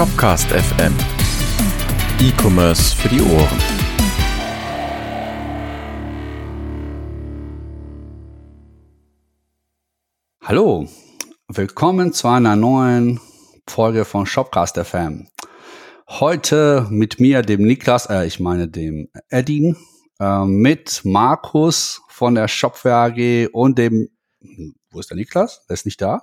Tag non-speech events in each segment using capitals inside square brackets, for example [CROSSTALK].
Shopcast FM. E-Commerce für die Ohren. Hallo, willkommen zu einer neuen Folge von Shopcast FM. Heute mit mir, dem Niklas, äh, ich meine dem Edin, äh, mit Markus von der Shopware AG und dem, wo ist der Niklas? Der ist nicht da.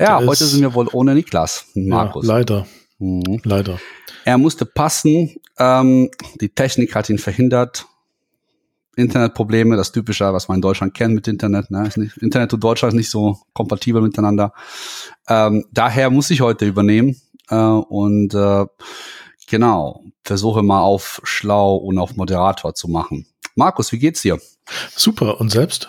Ja, heute sind wir wohl ohne Niklas, Markus. Ja, leider, Mhm. leider. Er musste passen. Ähm, die Technik hat ihn verhindert. Internetprobleme, das Typische, was man in Deutschland kennt mit Internet. Ne? Ist nicht, Internet und Deutschland ist nicht so kompatibel miteinander. Ähm, daher muss ich heute übernehmen äh, und äh, genau versuche mal auf schlau und auf Moderator zu machen. Markus, wie geht's dir? Super. Und selbst?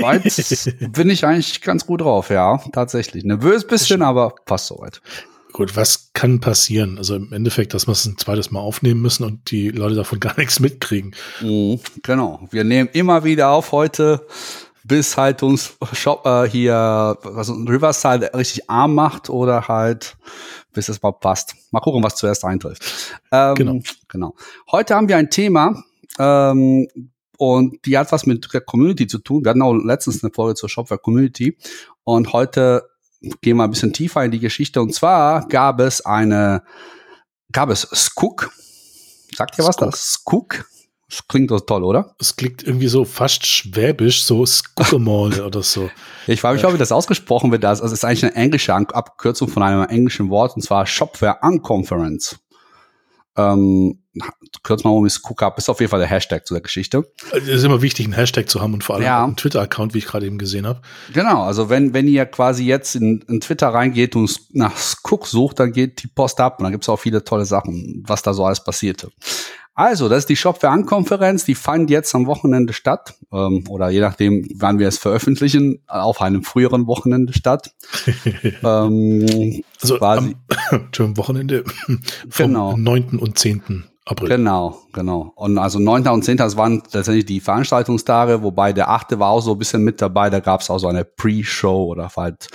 Weit [LAUGHS] bin ich eigentlich ganz gut drauf, ja, tatsächlich. Nervös bisschen, aber passt soweit. Gut, was kann passieren? Also im Endeffekt, dass wir es ein zweites Mal aufnehmen müssen und die Leute davon [LAUGHS] gar nichts mitkriegen. Mhm, genau. Wir nehmen immer wieder auf heute, bis halt uns Shop äh, hier was uns Riverside richtig arm macht oder halt bis es mal passt. Mal gucken, was zuerst eintrifft. Ähm, Genau. genau. Heute haben wir ein Thema ähm, und die hat was mit der Community zu tun. Wir hatten auch letztens eine Folge zur Shopware Community und heute gehen wir ein bisschen tiefer in die Geschichte. Und zwar gab es eine, gab es Skook. Sagt ihr was Skook. das? Skook? Das klingt doch toll, oder? Es klingt irgendwie so fast schwäbisch, so Skuckemal [LAUGHS] oder so. Ich frage mich, ob wie das ausgesprochen wird. Also es ist eigentlich eine englische Abkürzung von einem englischen Wort, und zwar Shopware Unconference. Ähm, kürz mal um, ist Cook Up, ist auf jeden Fall der Hashtag zu der Geschichte. Es ist immer wichtig, einen Hashtag zu haben und vor allem Ja. einen Twitter-Account, wie ich gerade eben gesehen habe. Genau, also wenn, wenn ihr quasi jetzt in, in Twitter reingeht und nach Cook sucht, dann geht die Post ab und dann gibt's auch viele tolle Sachen, was da so alles passierte. Also, das ist die Shopware Unconference, die fand jetzt am Wochenende statt, ähm, oder je nachdem, wann wir es veröffentlichen, auf einem früheren Wochenende statt. [LAUGHS] ähm, Also Quasi. am [COUGHS] Wochenende vom Genau. 9. und 10. April. Genau, genau. Und also 9. und 10. das waren tatsächlich die Veranstaltungstage, wobei der 8. war auch so ein bisschen mit dabei. Da gab's auch so eine Pre-Show oder halt.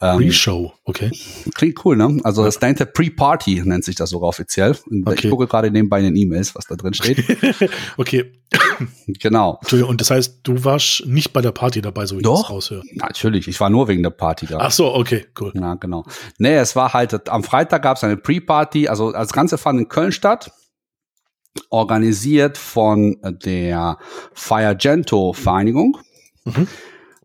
Ähm, Pre-Show, okay. klingt cool, ne? Also das nennt der Pre-Party, nennt sich das sogar offiziell. Und Okay. Ich gucke gerade nebenbei in den E-Mails, was da drin steht. [LAUGHS] okay, genau. Entschuldigung, und das heißt, du warst nicht bei der Party dabei, so wie ich Doch. das raushöre. Natürlich, ich war nur wegen der Party da. Ach so, okay, cool. Ja, genau. Nee, es war halt, am Freitag gab es eine Pre-Party, also das Ganze fand in Köln statt, organisiert von der Firegento-Vereinigung. Mhm.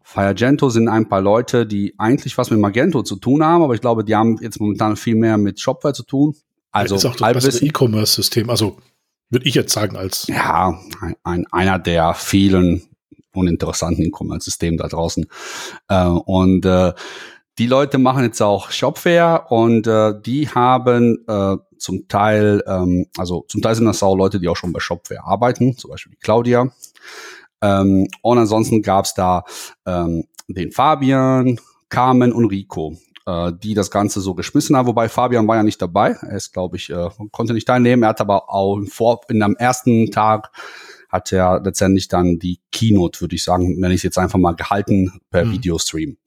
Firegento sind ein paar Leute, die eigentlich was mit Magento zu tun haben, aber ich glaube, die haben jetzt momentan viel mehr mit Shopware zu tun. Also ist auch das. E-Commerce-System. Also würde ich jetzt sagen, als Ja, ein, ein, einer der vielen uninteressanten E-Commerce-Systemen da draußen. Äh, und äh, die Leute machen jetzt auch Shopware und äh, die haben äh, zum Teil, ähm, also zum Teil sind das auch Leute, die auch schon bei Shopware arbeiten, zum Beispiel die Claudia. Ähm, und ansonsten gab's da ähm, den Fabian, Carmen und Rico, äh, die das Ganze so geschmissen haben. Wobei Fabian war ja nicht dabei. Er ist, glaube ich, äh, konnte nicht teilnehmen. Er hat aber auch Vor in am ersten Tag hat er letztendlich dann die Keynote, würde ich sagen, nenne ich es jetzt einfach mal gehalten per Mhm. Videostream.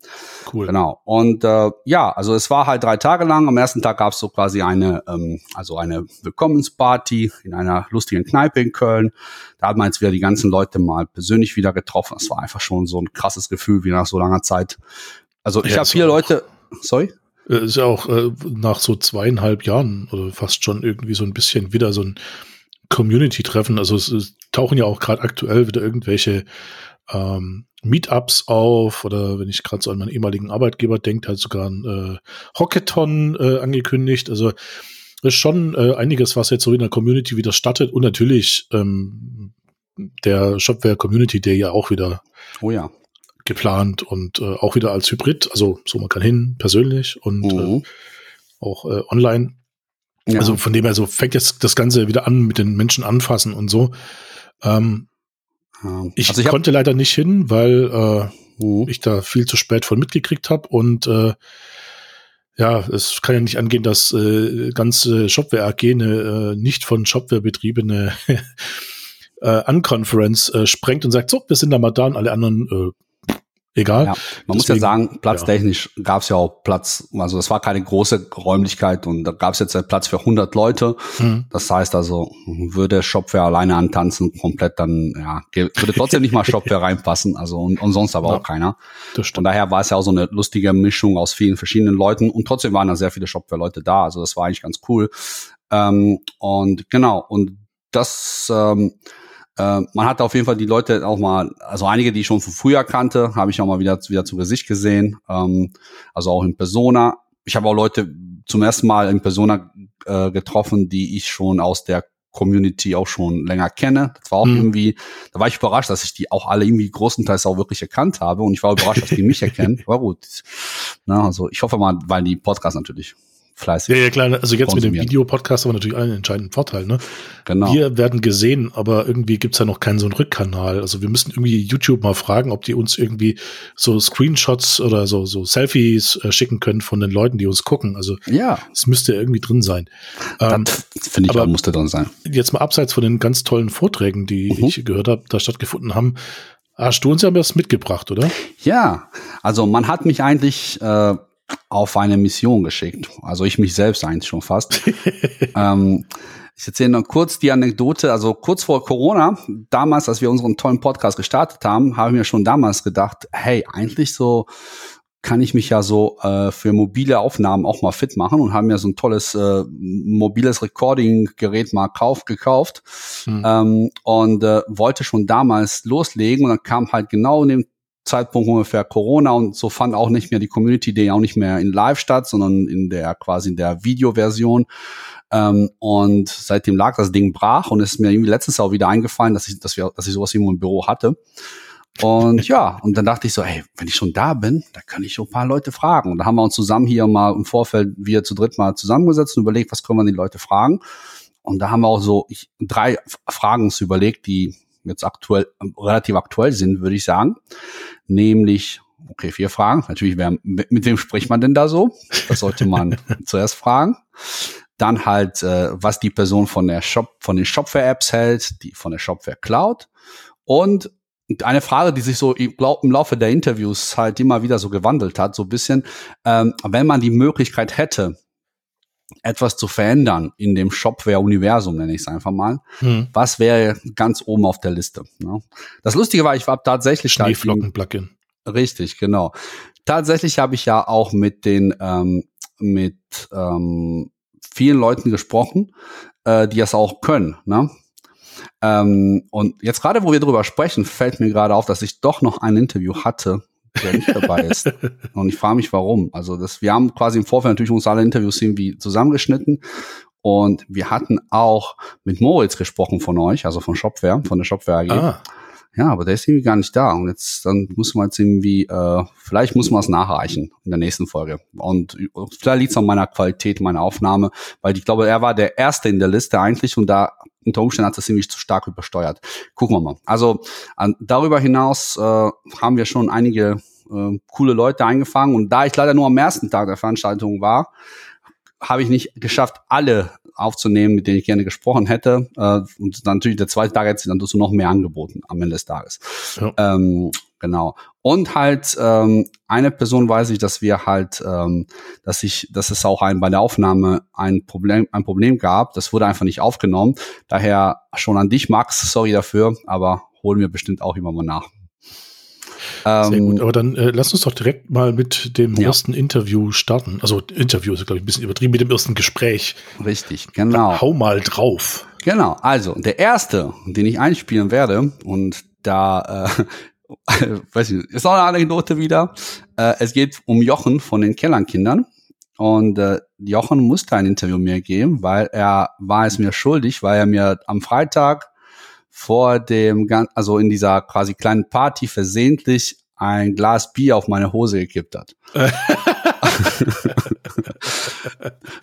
cool. Genau. Und äh, ja, also es war halt drei Tage lang. Am ersten Tag gab es so quasi eine, ähm, also eine Willkommensparty in einer lustigen Kneipe in Köln. Da hat man jetzt wieder die ganzen Leute mal persönlich wieder getroffen. Das war einfach schon so ein krasses Gefühl wie nach so langer Zeit. Also ich Ja, habe ist viele auch- Leute. Sorry? Äh, Ist ja auch äh, nach so zweieinhalb Jahren oder fast schon irgendwie so ein bisschen wieder so ein Community-Treffen. Also es, es tauchen ja auch gerade aktuell wieder irgendwelche ähm, Meetups auf oder wenn ich gerade so an meinen ehemaligen Arbeitgeber denke, hat sogar ein äh, Hackathon äh, angekündigt. Also ist schon äh, einiges, was jetzt so in der Community wieder startet und natürlich ähm, der Shopware Community Day ja auch wieder Oh ja. geplant und äh, auch wieder als Hybrid, also so man kann hin persönlich und äh, Mhm. auch äh, online. ja. Also von dem her so fängt jetzt das Ganze wieder an mit den Menschen anfassen und so. Ähm, Ja. ich also ich konnte leider nicht hin, weil äh, Mhm. ich da viel zu spät von mitgekriegt habe und äh, ja, es kann ja nicht angehen, dass äh, ganze Shopware AG eine äh, nicht von Shopware betriebene [LAUGHS] äh, Unconference äh, sprengt und sagt, so, wir sind da mal da und alle anderen äh, egal. Ja, man muss ja sagen, platztechnisch ja. gab es ja auch Platz, also das war keine große Räumlichkeit und da gab es jetzt Platz für 100 Leute. Mhm. Das heißt also, würde Shopware alleine antanzen, komplett dann, ja, würde trotzdem nicht mal [LAUGHS] Shopware reinpassen, also und, und sonst aber ja, auch keiner. Von daher war es ja auch so eine lustige Mischung aus vielen verschiedenen Leuten und trotzdem waren da sehr viele Shopware-Leute da, also das war eigentlich ganz cool. Ähm, und genau, und das ähm, äh, man hat auf jeden Fall die Leute auch mal, also einige, die ich schon von früher kannte, habe ich auch mal wieder, wieder zu Gesicht gesehen. Ähm, also auch in Persona. Ich habe auch Leute zum ersten Mal in Persona äh, getroffen, die ich schon aus der Community auch schon länger kenne. Das war auch mhm. irgendwie, da war ich überrascht, dass ich die auch alle irgendwie großenteils auch wirklich erkannt habe und ich war überrascht, dass die mich erkennen. [LAUGHS] War gut. Na, also ich hoffe mal, weil die Podcast natürlich fleißig. Ja, ja, klar. Also jetzt mit dem Videopodcast haben wir natürlich einen entscheidenden Vorteil. Ne? Genau. Wir werden gesehen, aber irgendwie gibt's ja noch keinen so einen Rückkanal. Also wir müssen irgendwie YouTube mal fragen, ob die uns irgendwie so Screenshots oder so, so Selfies äh, schicken können von den Leuten, die uns gucken. Also ja, es müsste irgendwie drin sein. Ähm, Finde ich auch, musste drin sein. Jetzt mal abseits von den ganz tollen Vorträgen, die mhm. ich gehört habe, da stattgefunden haben, Hast du uns ja was mitgebracht, oder? Ja, also man hat mich eigentlich äh, auf eine Mission geschickt. Also ich mich selbst eigentlich schon fast. [LAUGHS] ähm, ich erzähle noch kurz die Anekdote. Also kurz vor Corona, damals, als wir unseren tollen Podcast gestartet haben, habe ich mir schon damals gedacht, hey, eigentlich so kann ich mich ja so äh, für mobile Aufnahmen auch mal fit machen und haben mir so ein tolles äh, mobiles Recording-Gerät mal kauf, gekauft hm. ähm, und äh, wollte schon damals loslegen und dann kam halt genau in dem Zeitpunkt ungefähr Corona und so fand auch nicht mehr die Community Day auch nicht mehr in Live statt, sondern in der quasi in der Videoversion. Ähm, und seitdem lag das Ding brach und es ist mir irgendwie letztes Jahr auch wieder eingefallen, dass ich, dass wir, dass ich sowas irgendwo im Büro hatte. Und [LAUGHS] ja, und dann dachte ich so, hey, wenn ich schon da bin, da kann ich schon ein paar Leute fragen. Und da haben wir uns zusammen hier mal im Vorfeld, wir zu dritt mal zusammengesetzt und überlegt, was können wir die Leute fragen. Und da haben wir auch so ich, drei Fragen uns überlegt, die jetzt aktuell, relativ aktuell sind, würde ich sagen. Nämlich, okay, vier Fragen. Natürlich, wer, mit wem spricht man denn da so? Das sollte man [LAUGHS] zuerst fragen. Dann halt, äh, was die Person von der Shop, von den Shopware-Apps hält, die von der Shopware Cloud. Und eine Frage, die sich so im Laufe der Interviews halt immer wieder so gewandelt hat, so ein bisschen, ähm, wenn man die Möglichkeit hätte, etwas zu verändern in dem Shopware-Universum, nenne ich es einfach mal, hm. was wäre ganz oben auf der Liste? Ne? Das Lustige war, ich war tatsächlich Schneeflocken-Plugin. Richtig, genau. Tatsächlich habe ich ja auch mit den ähm, mit ähm, vielen Leuten gesprochen, äh, die das auch können. Ne? Ähm, und jetzt gerade, wo wir drüber sprechen, fällt mir gerade auf, dass ich doch noch ein Interview hatte der nicht dabei ist. [LAUGHS] Und ich frage mich, warum. Also das, wir haben quasi im Vorfeld natürlich uns alle Interviews irgendwie zusammengeschnitten. Und wir hatten auch mit Moritz gesprochen von euch, also von Shopware, von der Shopware AG. Ah. Ja, aber der ist irgendwie gar nicht da. Und jetzt, dann muss man jetzt irgendwie, äh, vielleicht muss man es nachreichen in der nächsten Folge. Und vielleicht liegt es an meiner Qualität, meiner Aufnahme, weil ich glaube, er war der Erste in der Liste eigentlich und da unter Umständen hat das ziemlich zu stark übersteuert. Gucken wir mal. Also an, darüber hinaus äh, haben wir schon einige äh, coole Leute eingefangen und da ich leider nur am ersten Tag der Veranstaltung war, habe ich nicht geschafft, alle aufzunehmen, mit denen ich gerne gesprochen hätte. Äh, und dann natürlich der zweite Tag jetzt dann du noch mehr angeboten am Ende des Tages. Ja. Ähm, genau. Und halt ähm, eine Person weiß ich, dass wir halt, ähm, dass ich, dass es auch ein bei der Aufnahme ein Problem, ein Problem gab. Das wurde einfach nicht aufgenommen. Daher schon an dich, Max, sorry dafür, aber holen wir bestimmt auch immer mal nach. Sehr gut, ähm, aber dann äh, lass uns doch direkt mal mit dem ja. ersten Interview starten. Also Interview ist, glaube ich, ein bisschen übertrieben, mit dem ersten Gespräch. Richtig, genau. Dann hau mal drauf. Genau, also der erste, den ich einspielen werde, und da, äh, [LAUGHS] weiß ich, ist auch eine Anekdote wieder. Äh, es geht um Jochen von den Kellernkindern. Und äh, Jochen musste ein Interview mir geben, weil er war es mir schuldig, weil er mir am Freitag vor dem, also in dieser quasi kleinen Party versehentlich ein Glas Bier auf meine Hose gekippt hat. [LAUGHS]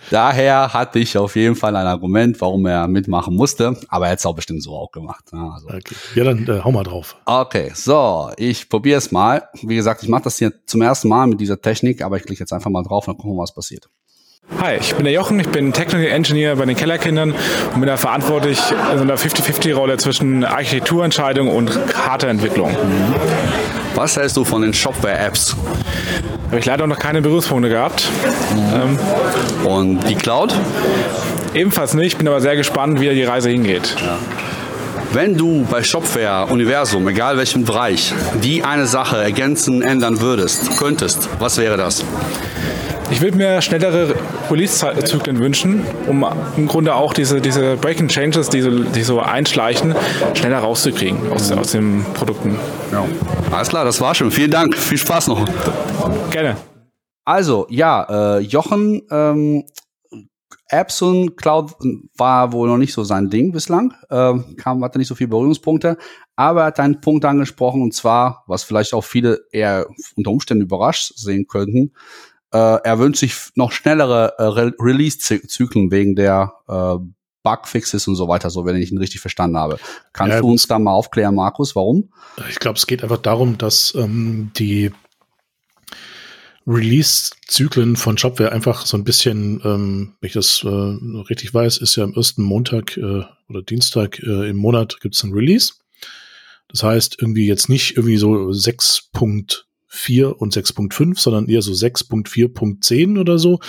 Daher hatte ich auf jeden Fall ein Argument, warum er mitmachen musste, aber er hat es auch bestimmt so auch gemacht. Ja, ne? also. okay. ja dann äh, hau mal drauf. Okay, so, ich probiere es mal. Wie gesagt, ich mache das hier zum ersten Mal mit dieser Technik, aber ich klicke jetzt einfach mal drauf und dann gucken was passiert. Hi, ich bin der Jochen, ich bin Technical Engineer bei den Kellerkindern und bin da verantwortlich in so einer 50-50-Rolle zwischen Architekturentscheidung und Hardwareentwicklung. Mhm. Was hältst du von den Shopware-Apps? Habe ich leider noch keine Berührungspunkte gehabt. Ähm, Und die Cloud? ebenfalls nicht, bin aber sehr gespannt, wie die Reise hingeht. Wenn du bei Shopware Universum, egal welchem Bereich, die eine Sache ergänzen, ändern würdest, könntest, was wäre das? Ich würde mir schnellere Release-Zyklen wünschen, um im Grunde auch diese, diese Breaking Changes, die so, die so einschleichen, schneller rauszukriegen aus, aus den Produkten. Ja. Alles klar, das war schon. Vielen Dank. Viel Spaß noch. Gerne. Also, ja, äh, Jochen, ähm, Apps und Cloud war wohl noch nicht so sein Ding bislang. Ähm, kam, hatte nicht so viele Berührungspunkte. Aber er hat einen Punkt angesprochen, und zwar, was vielleicht auch viele eher unter Umständen überrascht sehen könnten. Äh, er wünscht sich noch schnellere äh, Re Release-Zyklen wegen der äh, Bugfixes und so weiter, so wenn ich ihn richtig verstanden habe. Kannst Ja, du uns da mal aufklären, Markus, warum? Ich glaube, es geht einfach darum, dass ähm, die Release-Zyklen von Shopware einfach so ein bisschen, ähm, wenn ich das äh, richtig weiß, ist ja am ersten Montag äh, oder Dienstag äh, im Monat gibt es ein Release. Das heißt, irgendwie jetzt nicht irgendwie so 6.4 und 6.5, sondern eher so 6.4.10 oder so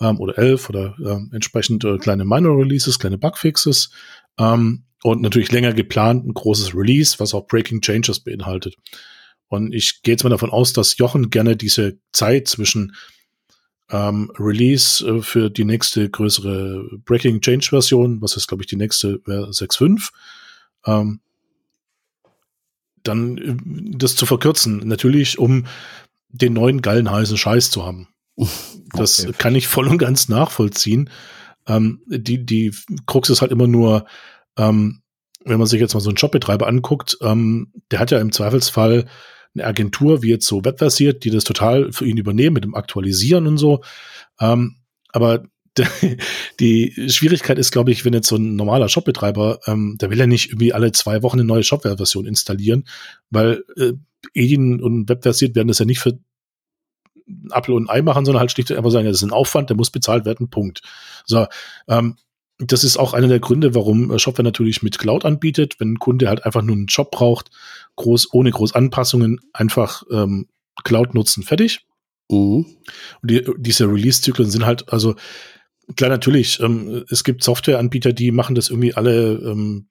ähm, oder 11 oder ähm, entsprechend äh, kleine Minor-Releases, kleine Bugfixes ähm, und natürlich länger geplant ein großes Release, was auch Breaking Changes beinhaltet. Und ich gehe jetzt mal davon aus, dass Jochen gerne diese Zeit zwischen ähm, Release äh, für die nächste größere Breaking Change Version, was ist, glaube ich, die nächste wäre 6.5, ähm, dann äh, das zu verkürzen. Natürlich, um den neuen geilen heißen Scheiß zu haben. Das Okay. kann ich voll und ganz nachvollziehen. Ähm, die, die Krux ist halt immer nur, ähm, wenn man sich jetzt mal so einen Shopbetreiber anguckt, ähm, der hat ja im Zweifelsfall eine Agentur, wie jetzt so webversiert, die das total für ihn übernehmen mit dem Aktualisieren und so. Ähm, aber [LAUGHS] die Schwierigkeit ist, glaube ich, wenn jetzt so ein normaler Shopbetreiber, ähm, der will ja nicht irgendwie alle zwei Wochen eine neue Shopware-Version installieren, weil äh, Edin und webversiert werden das ja nicht für Apfel und Ei machen, sondern halt schlicht und einfach sagen, ja, das ist ein Aufwand, der muss bezahlt werden, Punkt. So, ähm, das ist auch einer der Gründe, warum äh, Shopware natürlich mit Cloud anbietet. Wenn ein Kunde halt einfach nur einen Job braucht, groß, ohne groß Anpassungen, einfach ähm, Cloud nutzen, fertig. Mhm. Und die, diese Release-Zyklen sind halt, also klar, natürlich, ähm, es gibt Softwareanbieter, die machen das irgendwie alle ähm,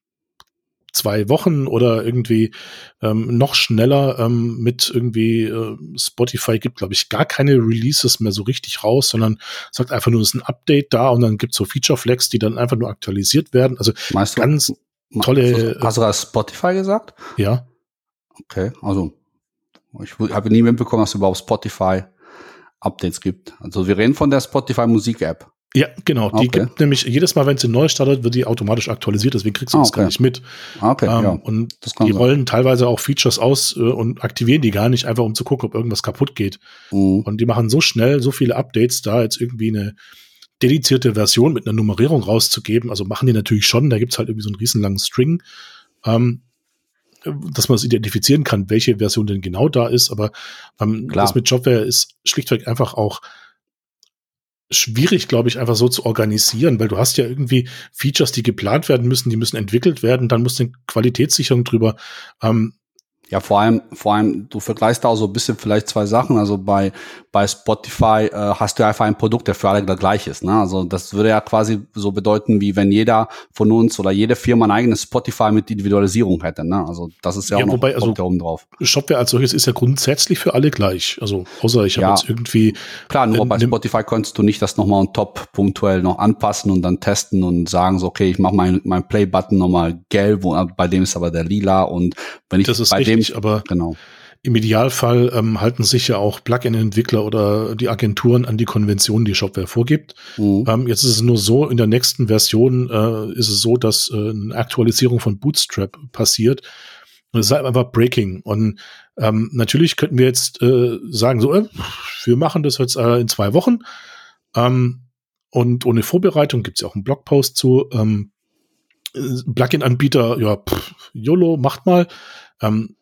zwei Wochen oder irgendwie ähm, noch schneller ähm, mit irgendwie äh, Spotify gibt, glaube ich, gar keine Releases mehr so richtig raus, sondern sagt einfach nur, es ist ein Update da und dann gibt es so Feature-Flags, die dann einfach nur aktualisiert werden. Also Meinst du, ganz ma- tolle- Hast du das Spotify gesagt? ja, Okay, also ich habe nie mitbekommen, dass es überhaupt Spotify Updates gibt. Also wir reden von der Spotify Musik App. Ja, genau. Die Okay. gibt nämlich jedes Mal, wenn sie neu startet, wird die automatisch aktualisiert, deswegen kriegst du Ah, das gar nicht mit. Ah, Okay, Ähm, ja. Und die sein. rollen teilweise auch Features aus äh, und aktivieren die gar nicht, einfach um zu gucken, ob irgendwas kaputt geht. Mhm. Und die machen so schnell so viele Updates, da jetzt irgendwie eine dedizierte Version mit einer Nummerierung rauszugeben. Also machen die natürlich schon, da gibt's halt irgendwie so einen riesenlangen String, ähm, dass man es identifizieren kann, welche Version denn genau da ist. Aber ähm, das mit Shopware ist schlichtweg einfach auch schwierig, glaube ich, einfach so zu organisieren, weil du hast ja irgendwie Features, die geplant werden müssen, die müssen entwickelt werden, dann muss eine Qualitätssicherung drüber. Ähm, Ja, vor allem, vor allem, du vergleichst da auch so ein bisschen vielleicht zwei Sachen. Also bei, bei Spotify äh, hast du einfach ein Produkt, der für alle gleich ist. Ne? Also das würde ja quasi so bedeuten, wie wenn jeder von uns oder jede Firma ein eigenes Spotify mit Individualisierung hätte. Ne? Also das ist ja, Ja, auch noch wobei, also- ja oben drauf. Shopware als solches ist ja grundsätzlich für alle gleich. Also außer ich habe Ja. jetzt irgendwie Klar, nur Ähm, bei Spotify konntest du nicht das nochmal on top punktuell noch anpassen und dann testen und sagen so, okay, ich mache mein, mein Play-Button nochmal gelb, wo, bei dem ist aber der lila und wenn ich Das ist richtig, dem, aber genau. im Idealfall ähm, halten sich ja auch Plugin-Entwickler oder die Agenturen an die Konventionen, die Shopware vorgibt. Mhm. Ähm, jetzt ist es nur so, in der nächsten Version äh, ist es so, dass äh, eine Aktualisierung von Bootstrap passiert. Und es ist halt einfach Breaking. Und ähm, natürlich könnten wir jetzt äh, sagen, so, äh, wir machen das jetzt äh, in zwei Wochen. Ähm, und ohne Vorbereitung gibt's ja auch einen Blogpost zu. Ähm, äh, Plugin-Anbieter, ja, pff, YOLO, macht mal. Ähm,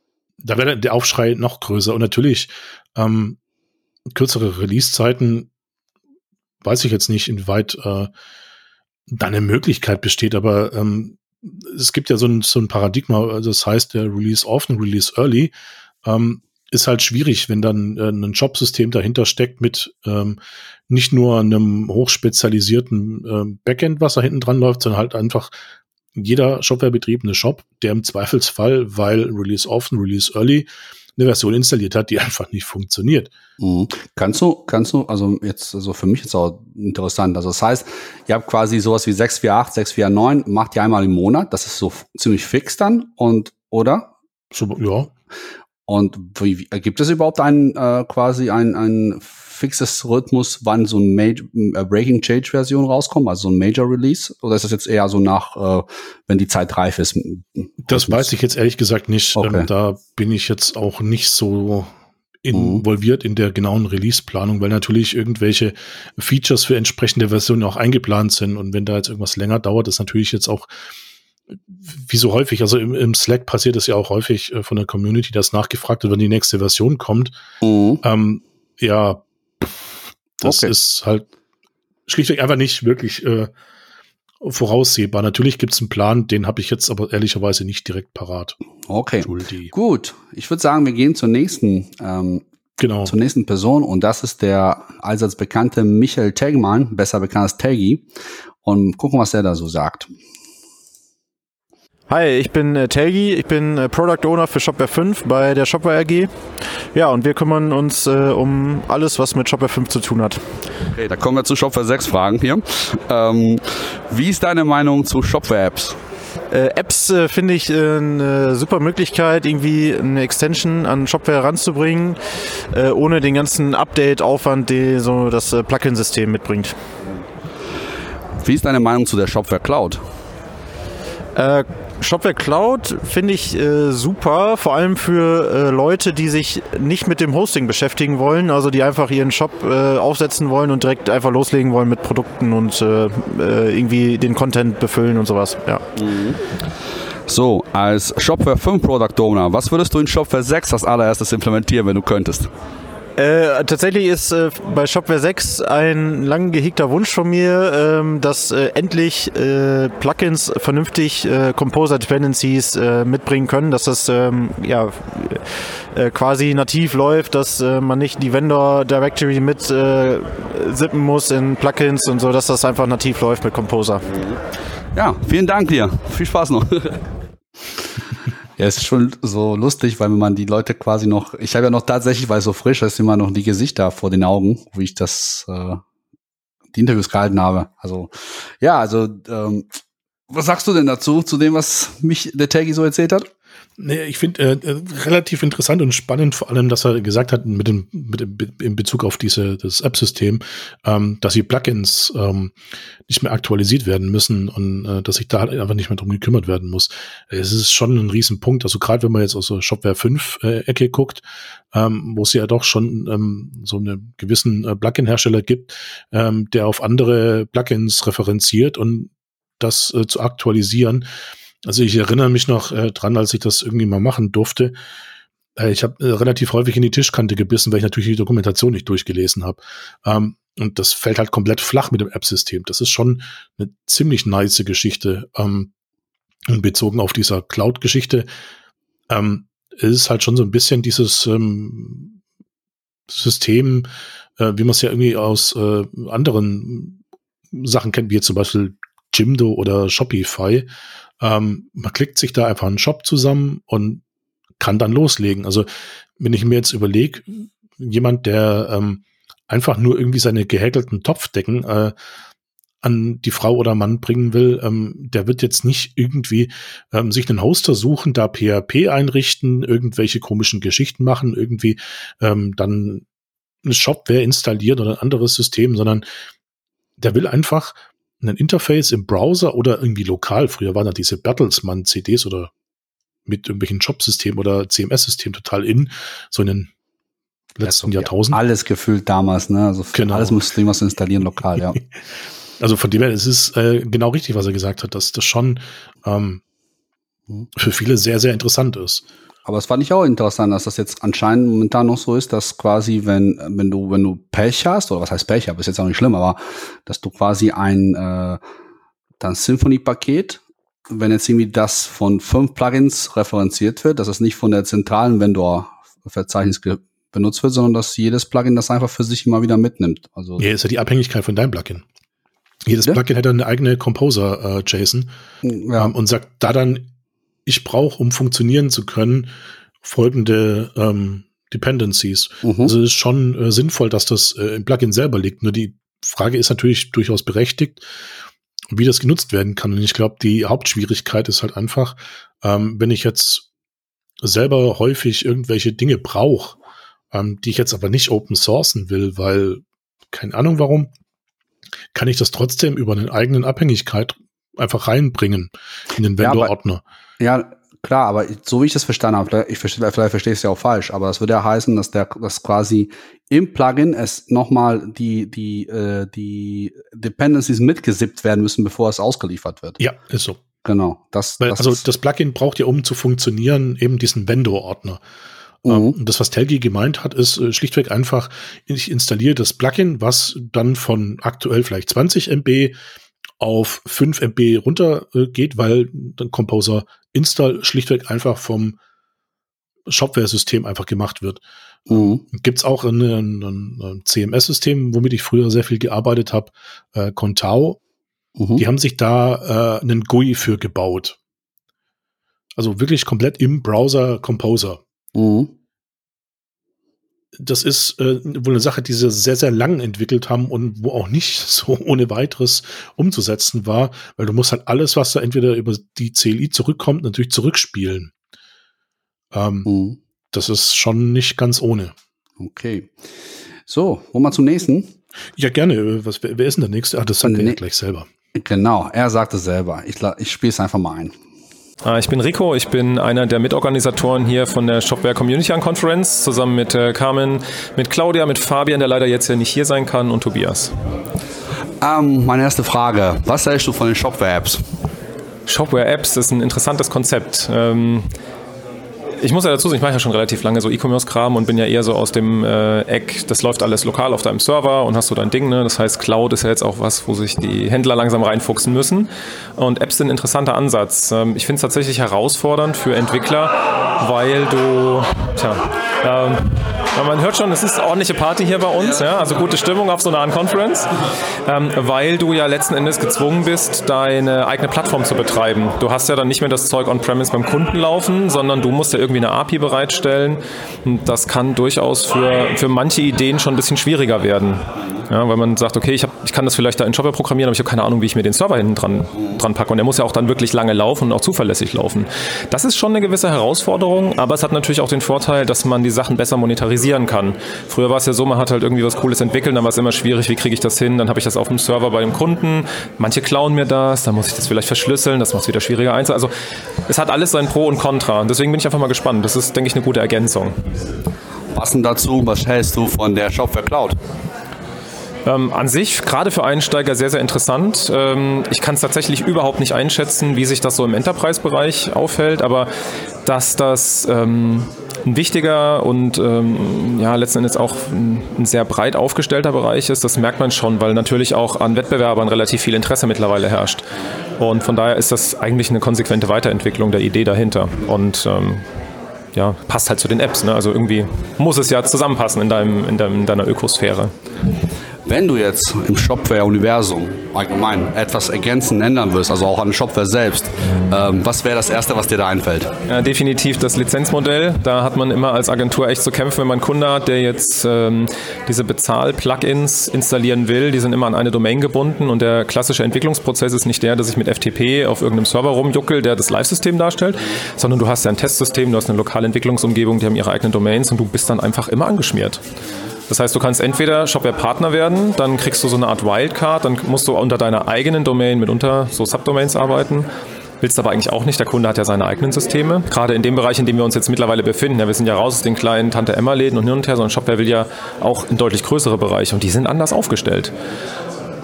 da wäre der Aufschrei noch größer. Und natürlich ähm, kürzere Release-Zeiten, weiß ich jetzt nicht, inwieweit äh, da eine Möglichkeit besteht, aber ähm, es gibt ja so ein, so ein Paradigma, also das heißt der Release Often, Release Early. Ähm, ist halt schwierig, wenn dann äh, ein Jobsystem dahinter steckt mit ähm, nicht nur einem hochspezialisierten äh, Backend, was da hinten dran läuft, sondern halt einfach jeder shopwarebetriebene Shop, der im Zweifelsfall, weil Release Often, Release Early, eine Version installiert hat, die [LAUGHS] einfach nicht funktioniert. Mhm. Kannst du, kannst du, also jetzt, so also für mich ist auch interessant. Also das heißt, ihr habt quasi sowas wie 648, 649, macht ihr einmal im Monat, das ist so ziemlich fix dann und, oder? So, ja. Und wie, wie, gibt es überhaupt ein äh, quasi ein, ein fixes Rhythmus, wann so ein Major, äh, Breaking Change Version rauskommt, also so ein Major Release? Oder ist das jetzt eher so nach, äh, wenn die Zeit reif ist? Das weiß ich jetzt ehrlich gesagt nicht. Okay. Ähm, da bin ich jetzt auch nicht so involviert mhm. in der genauen Release-Planung, weil natürlich irgendwelche Features für entsprechende Versionen auch eingeplant sind. Und wenn da jetzt irgendwas länger dauert, ist natürlich jetzt auch wie so häufig, also im, im Slack passiert es ja auch häufig äh, von der Community, dass nachgefragt wird, wenn die nächste Version kommt. Mhm. Ähm, ja, das okay. ist halt schlichtweg einfach nicht wirklich äh, voraussehbar. Natürlich gibt es einen Plan, den habe ich jetzt aber ehrlicherweise nicht direkt parat. Okay. Gut, ich würde sagen, wir gehen zur nächsten, ähm, genau. zur nächsten Person und das ist der allseits bekannte Michael Tegmann, besser bekannt als Teggy. Und gucken, was er da so sagt. Hi, ich bin äh, Telgi, ich bin äh, Product Owner für Shopware 5 bei der Shopware AG. Ja, und wir kümmern uns äh, um alles, was mit Shopware 5 zu tun hat. Okay, da kommen wir zu Shopware 6 Fragen hier. Ähm, wie ist deine Meinung zu Shopware Apps? Äh, Apps äh, finde ich äh, eine super Möglichkeit, irgendwie eine Extension an Shopware heranzubringen, äh, ohne den ganzen Update-Aufwand, den so das äh, Plugin-System mitbringt. Wie ist deine Meinung zu der Shopware Cloud? Shopware Cloud finde ich äh, super, vor allem für äh, Leute, die sich nicht mit dem Hosting beschäftigen wollen, also die einfach ihren Shop äh, aufsetzen wollen und direkt einfach loslegen wollen mit Produkten und äh, äh, irgendwie den Content befüllen und sowas. Ja. Mhm. So, als Shopware 5 Product Owner, was würdest du in Shopware 6 als allererstes implementieren, wenn du könntest? Äh, tatsächlich ist äh, bei Shopware 6 ein lang gehegter Wunsch von mir, ähm, dass äh, endlich äh, Plugins vernünftig äh, Composer Dependencies äh, mitbringen können, dass das ähm, ja quasi nativ läuft, dass man nicht die Vendor Directory mit sippen muss in Plugins und so, dass das einfach nativ läuft mit Composer. Ja, vielen Dank dir. Viel Spaß noch. [LAUGHS] Ja, es ist schon so lustig, weil man die Leute quasi noch, ich habe ja noch tatsächlich, weil es so frisch ist, immer noch die Gesichter vor den Augen, wie ich das, äh, die Interviews gehalten habe. Also, ja, also, ähm, was sagst du denn dazu, zu dem, was mich der Taggy so erzählt hat? Nee, ich finde äh, äh, relativ interessant und spannend, vor allem, dass er gesagt hat, mit dem, mit dem in Bezug auf diese das App-System, ähm, dass die Plugins ähm, nicht mehr aktualisiert werden müssen und äh, dass sich da halt einfach nicht mehr drum gekümmert werden muss. Es ist schon ein Riesenpunkt. Also gerade wenn man jetzt aus der Shopware 5 äh, guckt, ähm, wo es ja doch schon ähm, so einen gewissen äh, Plugin-Hersteller gibt, ähm, der auf andere Plugins referenziert und das äh, zu aktualisieren also ich erinnere mich noch äh, dran, als ich das irgendwie mal machen durfte. Äh, ich habe äh, relativ häufig in die Tischkante gebissen, weil ich natürlich die Dokumentation nicht durchgelesen habe. Ähm, und das fällt halt komplett flach mit dem App-System. Das ist schon eine ziemlich nice Geschichte. Ähm, und bezogen auf dieser Cloud-Geschichte ähm, ist halt schon so ein bisschen dieses ähm, System, äh, wie man es ja irgendwie aus äh, anderen Sachen kennt, wie jetzt zum Beispiel Jimdo oder Shopify, ähm, man klickt sich da einfach einen Shop zusammen und kann dann loslegen. Also wenn ich mir jetzt überlege, jemand, der ähm, einfach nur irgendwie seine gehäkelten Topfdecken äh, an die Frau oder Mann bringen will, ähm, der wird jetzt nicht irgendwie ähm, sich einen Hoster suchen, da PHP einrichten, irgendwelche komischen Geschichten machen, irgendwie ähm, dann eine Shopware installieren oder ein anderes System, sondern der will einfach ein Interface im Browser oder irgendwie lokal. Früher waren da diese Bertelsmann-CDs oder mit irgendwelchen Jobsystemen oder CMS-Systemen total in, so in den letzten ja, Jahrtausend. Alles gefühlt damals, ne? Also genau. alles musste irgendwas installieren lokal, ja. [LAUGHS] also von dem her, es ist äh, genau richtig, was er gesagt hat, dass das schon ähm, mhm. für viele sehr, sehr interessant ist. Aber es fand ich auch interessant, dass das jetzt anscheinend momentan noch so ist, dass quasi, wenn, wenn du, wenn du Pech hast, oder was heißt Pech, aber ist jetzt auch nicht schlimm, aber dass du quasi ein äh, dann Symphony-Paket, wenn jetzt irgendwie das von fünf Plugins referenziert wird, dass es nicht von der zentralen Vendor Verzeichnis benutzt wird, sondern dass jedes Plugin das einfach für sich immer wieder mitnimmt. Also ja, ist ja die Abhängigkeit von deinem Plugin. Jedes ja? Plugin hätte eine eigene Composer-JSON äh, ja. ähm, und sagt da dann, ich brauche, um funktionieren zu können, folgende ähm, Dependencies. Mhm. Also es ist schon äh, sinnvoll, dass das äh, im Plugin selber liegt. Nur die Frage ist natürlich durchaus berechtigt, wie das genutzt werden kann. Und ich glaube, die Hauptschwierigkeit ist halt einfach, ähm, wenn ich jetzt selber häufig irgendwelche Dinge brauche, ähm, die ich jetzt aber nicht open sourcen will, weil, keine Ahnung warum, kann ich das trotzdem über eine eigenen Abhängigkeit einfach reinbringen in den Vendor-Ordner. Ja, ja, klar, aber so wie ich das verstanden habe, ich verstehe, vielleicht verstehe ich es ja auch falsch, aber das würde ja heißen, dass der, dass quasi im Plugin es nochmal die, die, äh, die Dependencies mitgesippt werden müssen, bevor es ausgeliefert wird. Ja, ist so. Genau. Das, Weil, das also das Plugin braucht ja, um zu funktionieren, eben diesen Vendor-Ordner. Mhm. Ähm, das, was Telgi gemeint hat, ist äh, schlichtweg einfach, ich installiere das Plugin, was dann von aktuell vielleicht 20 MB auf 5 MB runtergeht, äh, weil dann Composer Install schlichtweg einfach vom Shopware-System einfach gemacht wird. Mhm. Gibt es auch ein, ein, ein CMS-System, womit ich früher sehr viel gearbeitet habe, äh, Contao. Mhm. Die haben sich da äh, einen GUI für gebaut. Also wirklich komplett im Browser Composer. Mhm. Das ist äh, wohl eine Sache, die sie sehr, sehr lang entwickelt haben und wo auch nicht [LAUGHS] so ohne weiteres umzusetzen war, weil du musst halt alles, was da entweder über die CLI zurückkommt, natürlich zurückspielen. Ähm, mhm. Das ist schon nicht ganz ohne. Okay. So, wollen wir zum nächsten? Ja, gerne. Was, wer, wer ist denn der nächste? Ah, das sagt nee. er ja gleich selber. Genau, er sagt es selber. Ich, ich spiele es einfach mal ein. Ah, ich bin Rico, ich bin einer der Mitorganisatoren hier von der Shopware Community Conference, zusammen mit äh, Carmen, mit Claudia, mit Fabian, der leider jetzt ja nicht hier sein kann, und Tobias. Ähm, meine erste Frage, was hältst du von den Shopware-Apps? Shopware-Apps ist ein interessantes Konzept. Ähm, ich muss ja dazu sagen, ich mache ja schon relativ lange so E-Commerce-Kram und bin ja eher so aus dem äh, Eck, das läuft alles lokal auf deinem Server und hast du dein Ding. Ne? Das heißt, Cloud ist ja jetzt auch was, wo sich die Händler langsam reinfuchsen müssen. Und Apps sind ein interessanter Ansatz. Ähm, ich finde es tatsächlich herausfordernd für Entwickler, weil du, tja, ähm, ja, man hört schon, es ist ordentliche Party hier bei uns, ja, also gute Stimmung auf so einer Unconference, ähm, weil du ja letzten Endes gezwungen bist, deine eigene Plattform zu betreiben. Du hast ja dann nicht mehr das Zeug on-premise beim Kunden laufen, sondern du musst ja irgendwie eine API bereitstellen. Und das kann durchaus für, für manche Ideen schon ein bisschen schwieriger werden. Ja, weil man sagt, okay, ich, hab, ich kann das vielleicht da in Shopware programmieren, aber ich habe keine Ahnung, wie ich mir den Server hinten dran, dran packe. Und der muss ja auch dann wirklich lange laufen und auch zuverlässig laufen. Das ist schon eine gewisse Herausforderung, aber es hat natürlich auch den Vorteil, dass man die Sachen besser monetarisieren kann. Früher war es ja so, man hat halt irgendwie was Cooles entwickelt, dann war es immer schwierig, wie kriege ich das hin? Dann habe ich das auf dem Server bei dem Kunden. Manche klauen mir das, dann muss ich das vielleicht verschlüsseln, das macht es wieder schwieriger einzeln. Also es hat alles sein Pro und Contra. Und deswegen bin ich einfach mal gespannt. Das ist, denke ich, eine gute Ergänzung. Passend dazu, was hältst du von der Shopware Cloud? Ähm, an sich, gerade für Einsteiger, sehr, sehr interessant. Ähm, ich kann es tatsächlich überhaupt nicht einschätzen, wie sich das so im Enterprise-Bereich aufhält, aber dass das ähm, ein wichtiger und ähm, ja, letzten Endes auch ein, ein, sehr breit aufgestellter Bereich ist, das merkt man schon, weil natürlich auch an Wettbewerbern relativ viel Interesse mittlerweile herrscht. Und von daher ist das eigentlich eine konsequente Weiterentwicklung der Idee dahinter. Und ähm, ja, passt halt zu den Apps. Ne? Also irgendwie muss es ja zusammenpassen in, deinem, in, deinem, in deiner Ökosphäre. Wenn du jetzt im Shopware-Universum allgemein etwas ergänzen, ändern wirst, also auch an Shopware selbst, ähm, was wäre das Erste, was dir da einfällt? Ja, definitiv das Lizenzmodell. Da hat man immer als Agentur echt zu kämpfen, wenn man einen Kunde hat, der jetzt ähm, diese Bezahl-Plugins installieren will. Die sind immer an eine Domain gebunden und der klassische Entwicklungsprozess ist nicht der, dass ich mit FTP auf irgendeinem Server rumjuckel, der das Live-System darstellt, sondern du hast ja ein Testsystem, du hast eine lokale Entwicklungsumgebung, die haben ihre eigenen Domains und du bist dann einfach immer angeschmiert. Das heißt, du kannst entweder Shopware-Partner werden, dann kriegst du so eine Art Wildcard, dann musst du unter deiner eigenen Domain mitunter so Subdomains arbeiten. Willst aber eigentlich auch nicht. Der Kunde hat ja seine eigenen Systeme. Gerade in dem Bereich, in dem wir uns jetzt mittlerweile befinden. Ja, wir sind ja raus aus den kleinen Tante-Emma-Läden und hin und her, sondern Shopware will ja auch in deutlich größere Bereiche und die sind anders aufgestellt.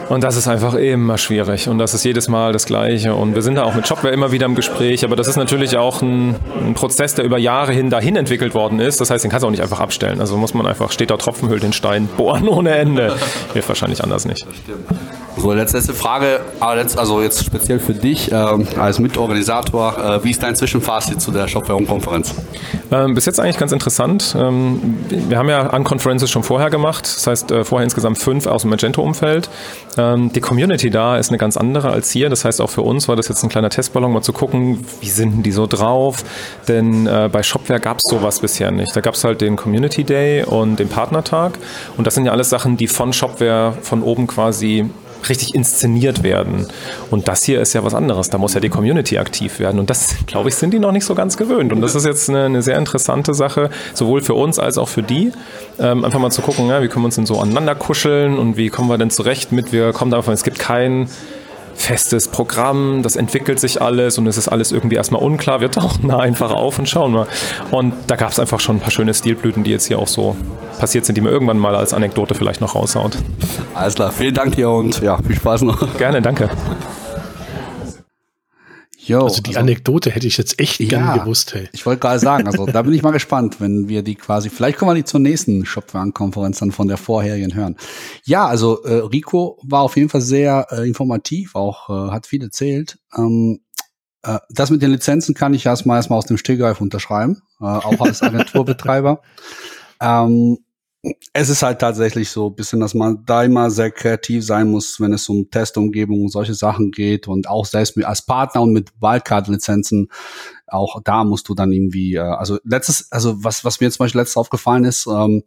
Und das ist einfach immer schwierig und das ist jedes Mal das Gleiche. Und wir sind da auch mit Shopware immer wieder im Gespräch, aber das ist natürlich auch ein, ein, Prozess, der über Jahre hin dahin entwickelt worden ist. Das heißt, den kannst du auch nicht einfach abstellen. Also muss man einfach, steht da Tropfen, den Stein, bohren ohne Ende. Hilft wahrscheinlich anders nicht. So, letzte Frage, also jetzt speziell für dich ähm, als Mitorganisator, äh, wie ist dein Zwischenfazit zu der Shopware-Konferenz? Ähm, bis jetzt eigentlich ganz interessant. Ähm, wir haben ja Unconferences schon vorher gemacht, das heißt äh, vorher insgesamt fünf aus dem Magento-Umfeld. Ähm, die Community da ist eine ganz andere als hier, das heißt auch für uns war das jetzt ein kleiner Testballon, mal zu gucken, wie sind die so drauf, denn äh, bei Shopware gab es sowas bisher nicht. Da gab es halt den Community Day und den Partnertag und das sind ja alles Sachen, die von Shopware von oben quasi richtig inszeniert werden. Und das hier ist ja was anderes. Da muss ja die Community aktiv werden. Und das, [LAUGHS] glaube ich, sind die noch nicht so ganz gewöhnt. Und das ist jetzt eine, eine sehr interessante Sache, sowohl für uns als auch für die. Ähm, einfach mal zu gucken, ja, wie können wir uns denn so aneinander kuscheln und wie kommen wir denn zurecht mit, wir kommen da einfach, es gibt keinen festes Programm, das entwickelt sich alles und es ist alles irgendwie erstmal unklar. Wir tauchen da einfach auf und schauen mal. Und da gab es einfach schon ein paar schöne Stilblüten, die jetzt hier auch so passiert sind, die mir irgendwann mal als Anekdote vielleicht noch raushaut. Alles klar, vielen Dank dir und ja, viel Spaß noch. Gerne, danke. Jo, also die also, Anekdote hätte ich jetzt echt ja, gern gewusst. Hey. Ich wollte gerade sagen, also da bin ich mal [LAUGHS] gespannt, wenn wir die quasi, vielleicht kommen wir die zur nächsten Shopware-Konferenz dann von der vorherigen hören. Ja, also äh, Rico war auf jeden Fall sehr äh, informativ, auch äh, hat viel erzählt. Ähm, äh, das mit den Lizenzen kann ich erstmal erstmal aus dem Stegreif unterschreiben, äh, auch als [LAUGHS] Agenturbetreiber. ähm, es ist halt tatsächlich so ein bisschen, dass man da immer sehr kreativ sein muss, wenn es um Testumgebung und solche Sachen geht. Und auch selbst mit, als Partner und mit Wildcard-Lizenzen, auch da musst du dann irgendwie, äh, also letztes, also was, was mir zum Beispiel letztes aufgefallen ist, ähm,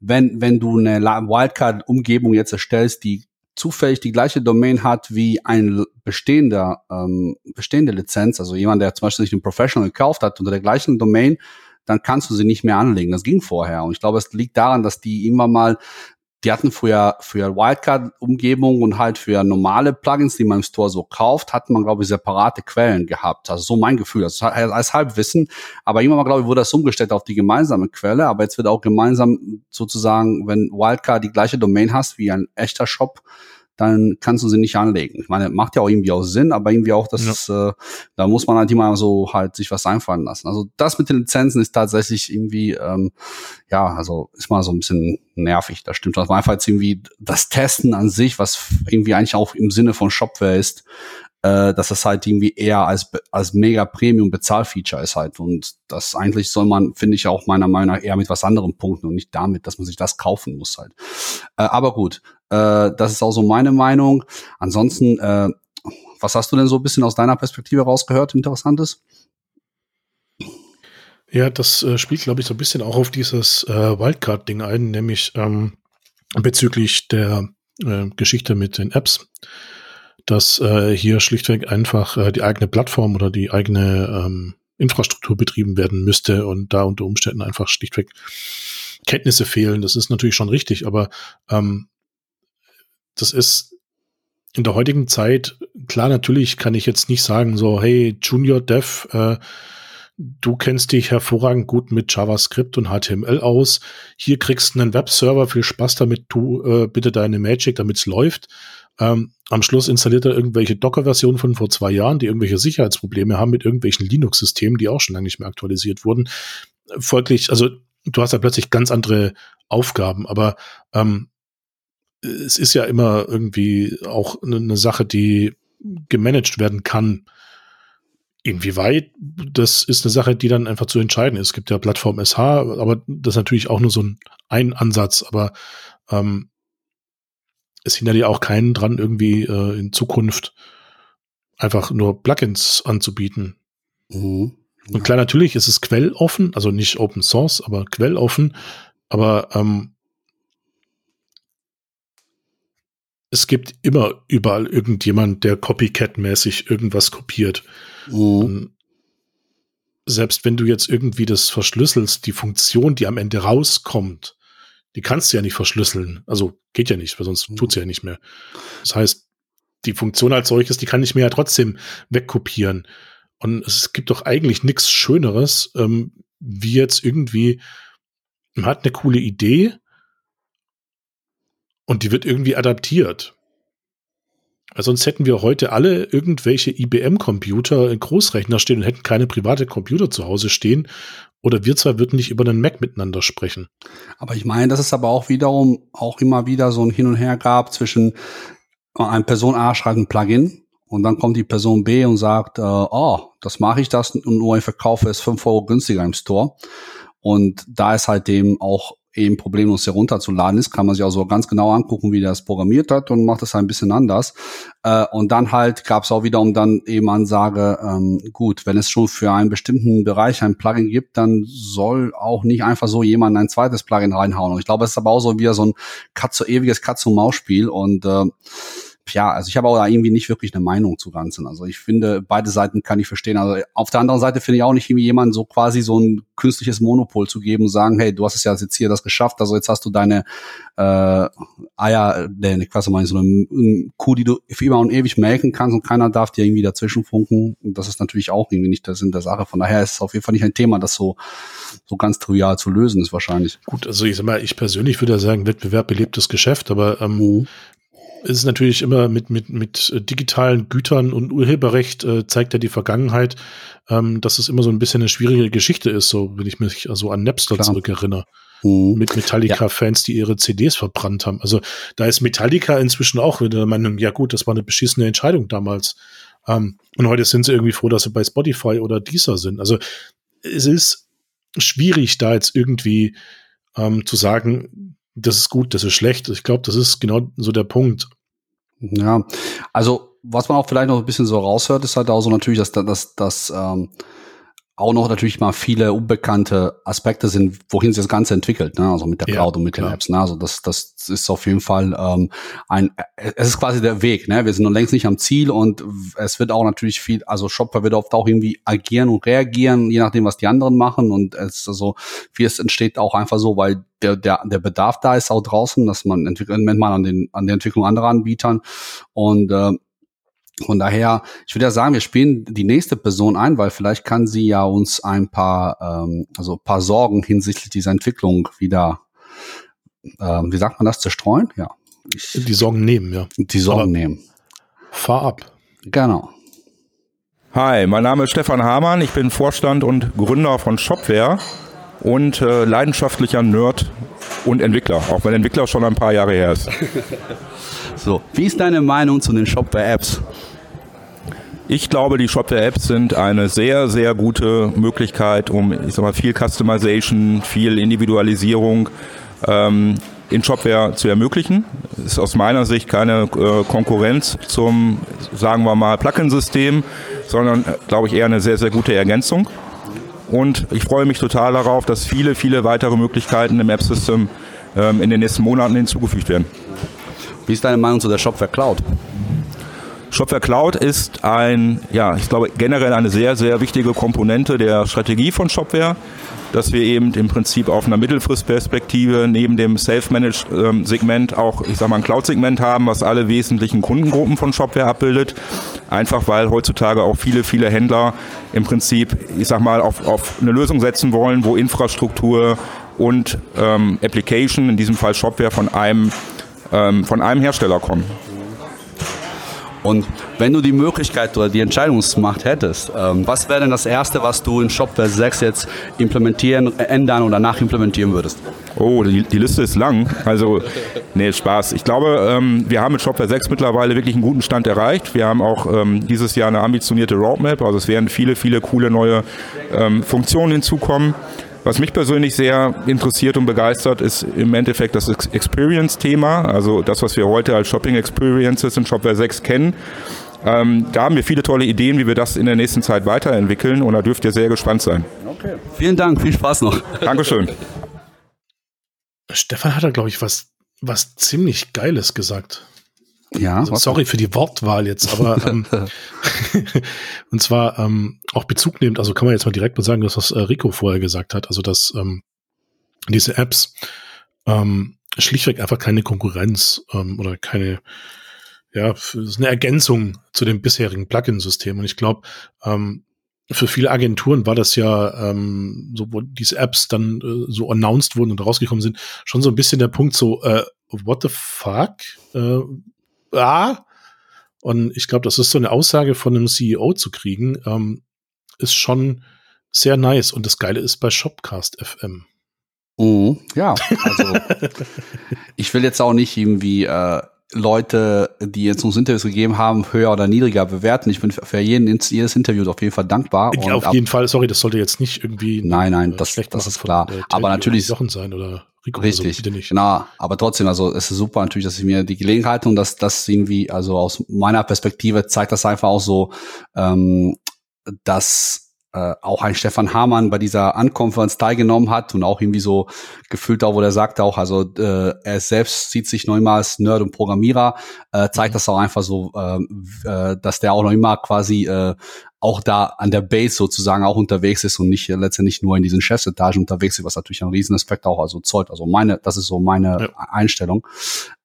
wenn, wenn du eine Wildcard-Umgebung jetzt erstellst, die zufällig die gleiche Domain hat wie ein bestehender, ähm, bestehende Lizenz, also jemand, der zum Beispiel sich einen Professional gekauft hat unter der gleichen Domain, dann kannst du sie nicht mehr anlegen. Das ging vorher. Und ich glaube, es liegt daran, dass die immer mal die hatten früher für Wildcard-Umgebung und halt für normale Plugins, die man im Store so kauft, hat man, glaube ich, separate Quellen gehabt. Also so mein Gefühl. Das als Halbwissen. Aber immer mal, glaube ich, wurde das umgestellt auf die gemeinsame Quelle. Aber jetzt wird auch gemeinsam sozusagen, wenn Wildcard die gleiche Domain hast wie ein echter Shop, dann kannst du sie nicht anlegen. Ich meine, macht ja auch irgendwie auch Sinn, aber irgendwie auch, das, ja. äh, da muss man halt immer so halt sich was einfallen lassen. Also das mit den Lizenzen ist tatsächlich irgendwie, ähm, ja, also ist mal so ein bisschen nervig. Das stimmt. Das war einfach jetzt irgendwie das Testen an sich, was irgendwie eigentlich auch im Sinne von Shopware ist, äh, dass das halt irgendwie eher als, als mega Premium Bezahlfeature ist halt. Und das eigentlich soll man, finde ich, auch meiner Meinung nach eher mit was anderem punkten und nicht damit, dass man sich das kaufen muss halt. Äh, aber gut, äh, das ist auch so meine Meinung. Ansonsten, äh, was hast du denn so ein bisschen aus deiner Perspektive rausgehört, Interessantes? Ja, das äh, spielt, glaube ich, so ein bisschen auch auf dieses äh, Wildcard-Ding ein, nämlich ähm, bezüglich der äh, Geschichte mit den Apps dass äh, hier schlichtweg einfach äh, die eigene Plattform oder die eigene ähm, Infrastruktur betrieben werden müsste und da unter Umständen einfach schlichtweg Kenntnisse fehlen. Das ist natürlich schon richtig, aber ähm, das ist in der heutigen Zeit, klar, natürlich kann ich jetzt nicht sagen, so, hey, Junior Dev, äh, du kennst dich hervorragend gut mit JavaScript und HTML aus. Hier kriegst du einen Webserver, viel Spaß damit, tu äh, bitte deine Magic, damit es läuft. Ähm, am Schluss installiert er irgendwelche Docker-Versionen von vor zwei Jahren, die irgendwelche Sicherheitsprobleme haben mit irgendwelchen Linux-Systemen, die auch schon lange nicht mehr aktualisiert wurden. Folglich, also du hast da plötzlich ganz andere Aufgaben, aber ähm, es ist ja immer irgendwie auch eine Sache, die gemanagt werden kann. Inwieweit, das ist eine Sache, die dann einfach zu entscheiden ist. Es gibt ja Plattform SH, aber das ist natürlich auch nur so ein, ein Ansatz, aber ähm, es hindert ja auch keinen dran, irgendwie äh, in Zukunft einfach nur Plugins anzubieten. Mhm. Und klar, natürlich ist es quelloffen, also nicht Open Source, aber quelloffen. Aber ähm, es gibt immer überall irgendjemand, der Copycat-mäßig irgendwas kopiert. Mhm. Selbst wenn du jetzt irgendwie das verschlüsselst, die Funktion, die am Ende rauskommt, die kannst du ja nicht verschlüsseln. Also geht ja nicht, weil sonst mhm. tut sie ja nicht mehr. Das heißt, die Funktion als solches, die kann ich mir ja trotzdem wegkopieren. Und es gibt doch eigentlich nichts Schöneres, ähm, wie jetzt irgendwie, man hat eine coole Idee und die wird irgendwie adaptiert. Weil sonst hätten wir heute alle irgendwelche IBM-Computer in Großrechner stehen und hätten keine private Computer zu Hause stehen oder wir zwei würden nicht über einen Mac miteinander sprechen. Aber ich meine, dass es aber auch wiederum auch immer wieder so ein Hin und Her gab zwischen eine Person A schreibt ein Plugin und dann kommt die Person B und sagt, äh, oh, das mache ich das und nur ich verkaufe es fünf Euro günstiger im Store. Und da ist halt dem auch eben problemlos herunterzuladen ist, kann man sich auch so ganz genau angucken, wie der das programmiert hat und macht das ein bisschen anders. Äh, und dann halt gab es auch wiederum dann eben Ansage, ähm, gut, wenn es schon für einen bestimmten Bereich ein Plugin gibt, dann soll auch nicht einfach so jemand ein zweites Plugin reinhauen. Und ich glaube, es ist aber auch so wieder so ein Katze, ewiges Katz-und-Maus-Spiel und äh, ja, also ich habe auch da irgendwie nicht wirklich eine Meinung zu Ganzen. Also ich finde, beide Seiten kann ich verstehen. Also auf der anderen Seite finde ich auch nicht irgendwie jemand so quasi so ein künstliches Monopol zu geben und sagen, hey, du hast es ja jetzt hier das geschafft, also jetzt hast du deine äh, Eier, ne, quasi mal so eine, eine Kuh, die du für immer und ewig melken kannst und keiner darf dir irgendwie dazwischen funken. Und das ist natürlich auch irgendwie nicht der Sinn der Sache. Von daher ist es auf jeden Fall nicht ein Thema, das so, so ganz trivial zu lösen ist wahrscheinlich. Gut, also ich sag mal, ich persönlich würde ja sagen, Wettbewerb belebtes Geschäft, aber ähm, mhm ist natürlich immer mit, mit, mit äh, digitalen Gütern und Urheberrecht äh, zeigt ja die Vergangenheit, ähm, dass es immer so ein bisschen eine schwierige Geschichte ist, so wenn ich mich also an Napster Klar. zurückerinnere. Mhm. Mit Metallica-Fans, die ihre CDs verbrannt haben. Also da ist Metallica inzwischen auch wieder der Meinung, ja gut, das war eine beschissene Entscheidung damals. Ähm, und heute sind sie irgendwie froh, dass sie bei Spotify oder Deezer sind. Also es ist schwierig, da jetzt irgendwie ähm, zu sagen, das ist gut, das ist schlecht. Ich glaube, das ist genau so der Punkt. Ja, also was man auch vielleicht noch ein bisschen so raushört, ist halt auch so natürlich, dass, dass, dass ähm, auch noch natürlich mal viele unbekannte Aspekte sind, wohin sich das Ganze entwickelt, ne? also mit der Cloud ja, und mit klar. den Apps. Ne? Also das, das ist auf jeden Fall ähm, ein, es ist quasi der Weg. Ne? Wir sind noch längst nicht am Ziel und es wird auch natürlich viel, also Shopware wird oft auch irgendwie agieren und reagieren, je nachdem, was die anderen machen. Und es ist also, wie es entsteht auch einfach so, weil der, der, der Bedarf da ist auch draußen, dass man entwickelt, nennt man an den an der Entwicklung anderer Anbietern und äh, von daher, ich würde ja sagen, wir spielen die nächste Person ein, weil vielleicht kann sie ja uns ein paar, ähm, also paar Sorgen hinsichtlich dieser Entwicklung wieder, ähm, wie sagt man das, zerstreuen? Ja. Ich, die Sorgen nehmen, ja. Die Sorgen Aber nehmen. Fahr ab. Genau. Hi, mein Name ist Stefan Hamann, ich bin Vorstand und Gründer von Shopware und äh, leidenschaftlicher Nerd und Entwickler, auch wenn Entwickler schon ein paar Jahre her ist. [LAUGHS] so, wie ist deine Meinung zu den Shopware-Apps? Ich glaube, die Shopware-Apps sind eine sehr, sehr gute Möglichkeit, um ich sag mal, viel Customization, viel Individualisierung ähm, in Shopware zu ermöglichen. Ist aus meiner Sicht keine äh, Konkurrenz zum, sagen wir mal, Plugin-System, sondern, äh, glaube ich, eher eine sehr, sehr gute Ergänzung. Und ich freue mich total darauf, dass viele, viele weitere Möglichkeiten im App-System ähm, in den nächsten Monaten hinzugefügt werden. Wie ist deine Meinung zu der Shopware Cloud? Shopware Cloud ist ein, ja, ich glaube generell eine sehr, sehr wichtige Komponente der Strategie von Shopware, dass wir eben im Prinzip auf einer Mittelfristperspektive neben dem Self-Managed-Segment auch, ich sag mal, ein Cloud-Segment haben, was alle wesentlichen Kundengruppen von Shopware abbildet. Einfach weil heutzutage auch viele, viele Händler im Prinzip, ich sag mal, auf, auf eine Lösung setzen wollen, wo Infrastruktur und ähm, Application, in diesem Fall Shopware, von einem, ähm, von einem Hersteller kommen. Und wenn du die Möglichkeit oder die Entscheidungsmacht hättest, ähm, was wäre denn das Erste, was du in Shopware 6 jetzt implementieren, ändern oder nachimplementieren würdest? Oh, die, die, Liste ist lang. Also, nee, Spaß. Ich glaube, ähm, wir haben mit Shopware 6 mittlerweile wirklich einen guten Stand erreicht. Wir haben auch ähm, dieses Jahr eine ambitionierte Roadmap. Also es werden viele, viele coole neue ähm, Funktionen hinzukommen. Was mich persönlich sehr interessiert und begeistert, ist im Endeffekt das Experience-Thema, also das, was wir heute als Shopping Experiences in Shopware 6 kennen. Ähm, da haben wir viele tolle Ideen, wie wir das in der nächsten Zeit weiterentwickeln und da dürft ihr sehr gespannt sein. Okay. Vielen Dank, viel Spaß noch. Dankeschön. Stefan hat da, glaube ich, was, was ziemlich Geiles gesagt. Ja. Also, sorry für die Wortwahl jetzt, aber [LAUGHS] ähm, [LAUGHS] und zwar ähm, auch Bezug nehmend, also kann man jetzt mal direkt mal sagen, dass was äh, Rico vorher gesagt hat, also dass ähm, diese Apps ähm, schlichtweg einfach keine Konkurrenz ähm, oder keine, ja, ist eine Ergänzung zu dem bisherigen Plugin-System. Und ich glaube, ähm, für viele Agenturen war das ja, ähm, so wo diese Apps dann äh, so announced wurden und rausgekommen sind, schon so ein bisschen der Punkt so, äh, what the fuck? Äh, ah. Und ich glaube, das ist so eine Aussage von einem CEO zu kriegen, ähm, ist schon sehr nice. Und das Geile ist bei Shopcast FM. Mhm, ja, also [LAUGHS] ich will jetzt auch nicht irgendwie äh, Leute, die jetzt uns Interviews gegeben haben, höher oder niedriger bewerten. Ich bin für jeden, jedes Interview auf jeden Fall dankbar. Ja, auf jeden Fall, sorry, das sollte jetzt nicht irgendwie. Nein, nein, äh, das, das ist klar. aber natürlich. Sein oder Rico Richtig, also genau. Aber trotzdem, also es ist super natürlich, dass ich mir die Gelegenheit und dass das irgendwie, also aus meiner Perspektive zeigt das einfach auch so, ähm, dass äh, auch ein Stefan Hamann bei dieser Unconference teilgenommen hat und auch irgendwie so gefühlt auch, wo der sagt auch, also äh, er selbst sieht sich noch immer als Nerd und Programmierer, äh, zeigt das auch einfach so, äh, äh, dass der auch noch immer quasi äh, auch da an der Base sozusagen auch unterwegs ist und nicht äh, letztendlich nur in diesen Chefsetagen unterwegs ist, was natürlich ein Riesenaspekt auch also zeugt. Also meine, das ist so meine ja. Einstellung.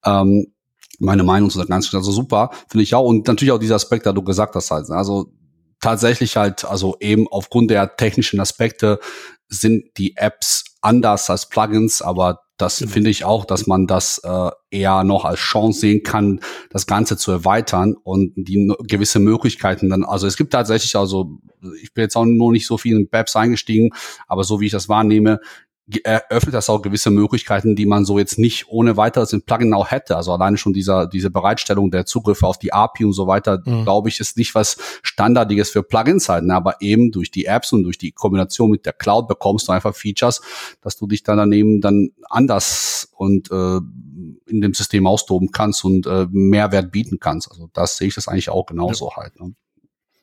Ähm, meine Meinung zu der ganzen, also super, finde ich auch. Und natürlich auch dieser Aspekt, da du gesagt hast halt. Also tatsächlich halt, also eben aufgrund der technischen Aspekte sind die Apps anders als Plugins, aber das genau. finde ich auch, dass man das äh, eher noch als Chance sehen kann, das Ganze zu erweitern und die gewisse Möglichkeiten dann, also es gibt tatsächlich, also ich bin jetzt auch nur nicht so viel in Apps eingestiegen, aber so wie ich das wahrnehme, eröffnet das auch gewisse Möglichkeiten, die man so jetzt nicht ohne weiteres im Plugin auch hätte. Also alleine schon dieser, diese Bereitstellung der Zugriffe auf die API und so weiter, mhm. glaube ich, ist nicht was Standardiges für Plugins halt. Ne? Aber eben durch die Apps und durch die Kombination mit der Cloud bekommst du einfach Features, dass du dich dann daneben dann anders und äh, in dem System austoben kannst und äh, Mehrwert bieten kannst. Also das sehe ich das eigentlich auch genauso ja. halt. Ne?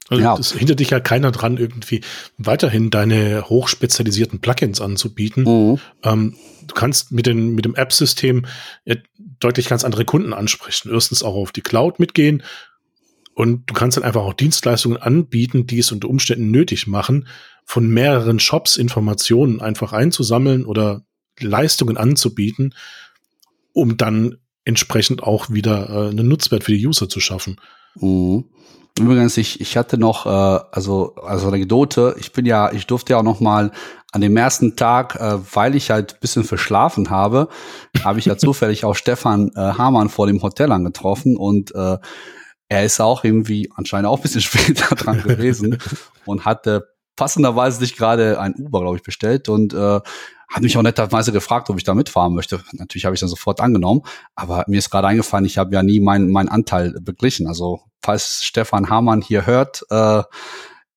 Also ja. es hindert dich ja keiner dran, irgendwie weiterhin deine hochspezialisierten Plugins anzubieten. Mhm. Ähm, du kannst mit, den, mit dem App-System ja deutlich ganz andere Kunden ansprechen. Erstens auch auf die Cloud mitgehen und du kannst dann einfach auch Dienstleistungen anbieten, die es unter Umständen nötig machen, von mehreren Shops Informationen einfach einzusammeln oder Leistungen anzubieten, um dann entsprechend auch wieder äh, einen Nutzwert für die User zu schaffen. Mhm. Übrigens, ich, ich hatte noch, äh, also als Anekdote, ich bin ja, ich durfte ja auch noch mal an dem ersten Tag, äh, weil ich halt bisschen verschlafen habe, habe ich ja [LAUGHS] zufällig auch Stefan äh, Hamann vor dem Hotel angetroffen und äh, er ist auch irgendwie anscheinend auch ein bisschen [LAUGHS] später dran gewesen [LAUGHS] und hatte passenderweise sich gerade ein Uber, glaube ich, bestellt und äh, hat mich auch netterweise gefragt, ob ich da mitfahren möchte. Natürlich habe ich dann sofort angenommen, aber mir ist gerade eingefallen, ich habe ja nie meinen mein Anteil beglichen. Also falls Stefan Hamann hier hört, äh,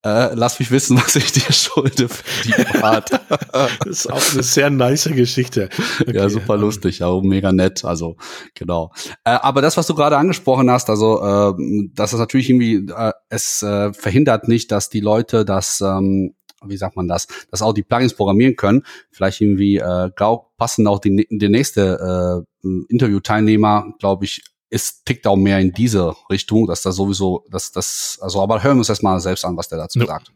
äh, lass mich wissen, [LAUGHS] was ich dir schulde für die Fahrt. das [LAUGHS] ist auch eine sehr nice Geschichte. Okay. Ja, super lustig, auch mega nett. Also genau. Äh, aber das, was du gerade angesprochen hast, also äh, das ist natürlich irgendwie, äh, es äh, verhindert nicht, dass die Leute das ähm, wie sagt man das, dass auch die Plugins programmieren können. Vielleicht irgendwie, äh, glaub, passen auch die, der nächste äh, Interview-Teilnehmer, glaube ich, ist, tickt auch mehr in diese Richtung, dass da sowieso, dass das, also, aber hören wir uns erstmal selbst an, was der dazu ja. sagt.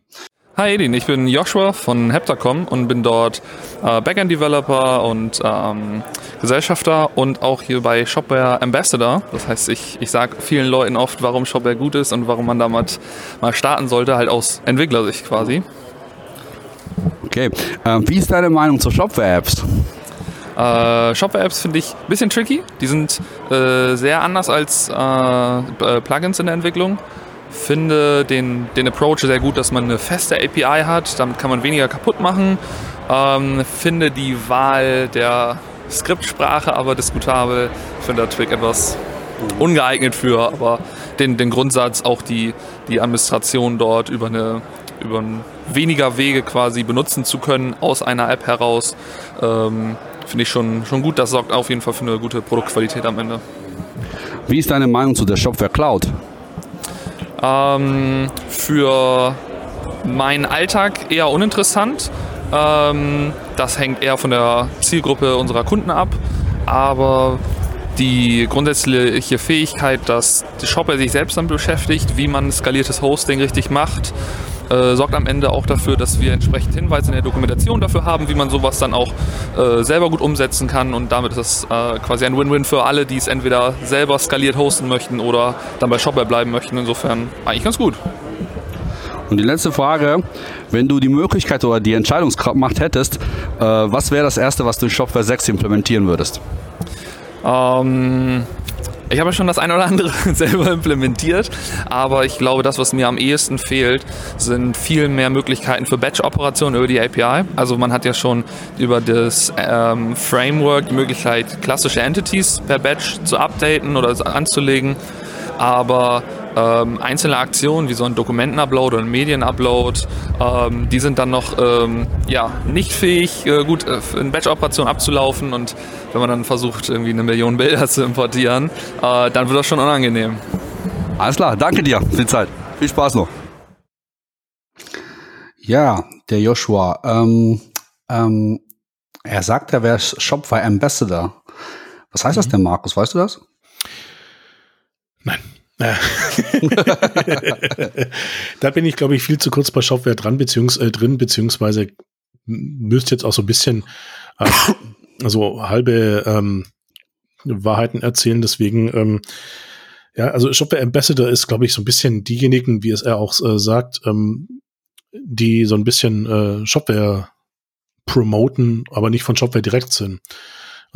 Hi Edin, ich bin Joshua von Heptacom und bin dort äh, Backend-Developer und ähm, Gesellschafter und auch hier bei Shopware Ambassador. Das heißt, ich, ich sage vielen Leuten oft, warum Shopware gut ist und warum man damit mal starten sollte, halt aus Entwicklersicht quasi. Okay. Ähm, wie ist deine Meinung zu Shopware-Apps? Äh, Shopware-Apps finde ich ein bisschen tricky. Die sind äh, sehr anders als äh, äh Plugins in der Entwicklung. Finde den, den Approach sehr gut, dass man eine feste API hat. Damit kann man weniger kaputt machen. Ähm, finde die Wahl der Skriptsprache aber diskutabel. Finde da Twig etwas ungeeignet für, aber den, den Grundsatz, auch die, die Administration dort über eine über weniger Wege quasi benutzen zu können aus einer App heraus, ähm, finde ich schon, schon gut. Das sorgt auf jeden Fall für eine gute Produktqualität am Ende. Wie ist deine Meinung zu der Shopware Cloud? Ähm, für meinen Alltag eher uninteressant. Ähm, das hängt eher von der Zielgruppe unserer Kunden ab. Aber die grundsätzliche Fähigkeit, dass die Shopware sich selbst damit beschäftigt, wie man skaliertes Hosting richtig macht, äh, sorgt am Ende auch dafür, dass wir entsprechend Hinweise in der Dokumentation dafür haben, wie man sowas dann auch äh, selber gut umsetzen kann und damit ist es äh, quasi ein Win-Win für alle, die es entweder selber skaliert hosten möchten oder dann bei Shopware bleiben möchten. Insofern eigentlich ganz gut. Und die letzte Frage, wenn du die Möglichkeit oder die Entscheidungsmacht hättest, äh, was wäre das Erste, was du in Shopware 6 implementieren würdest? Ähm, Ich habe schon das eine oder andere [LAUGHS] selber implementiert, aber ich glaube, das, was mir am ehesten fehlt, sind viel mehr Möglichkeiten für Batch-Operationen über die API. Also man hat ja schon über das ähm, Framework die Möglichkeit, klassische Entities per Batch zu updaten oder anzulegen, aber ähm, einzelne Aktionen wie so ein Dokumentenupload oder ein Medienupload, ähm, die sind dann noch ähm, ja, nicht fähig, äh, gut äh, in Batch-Operationen abzulaufen und wenn man dann versucht, irgendwie eine Million [LAUGHS] Bilder zu importieren, äh, dann wird das schon unangenehm. Alles klar, danke dir für die Zeit. Viel Spaß noch. Ja, der Joshua. Ähm, ähm, er sagt, er wäre Shopify Ambassador. Was heißt das denn, Markus? Weißt du das? [LAUGHS] Da bin ich, glaube ich, viel zu kurz bei Shopware dran, beziehungs äh, drin, beziehungsweise müsste jetzt auch so ein bisschen äh, also halbe ähm, Wahrheiten erzählen. Deswegen, ähm, ja, also Shopware Ambassador ist, glaube ich, so ein bisschen diejenigen, wie es er auch äh, sagt, ähm, die so ein bisschen äh, Shopware promoten, aber nicht von Shopware direkt sind.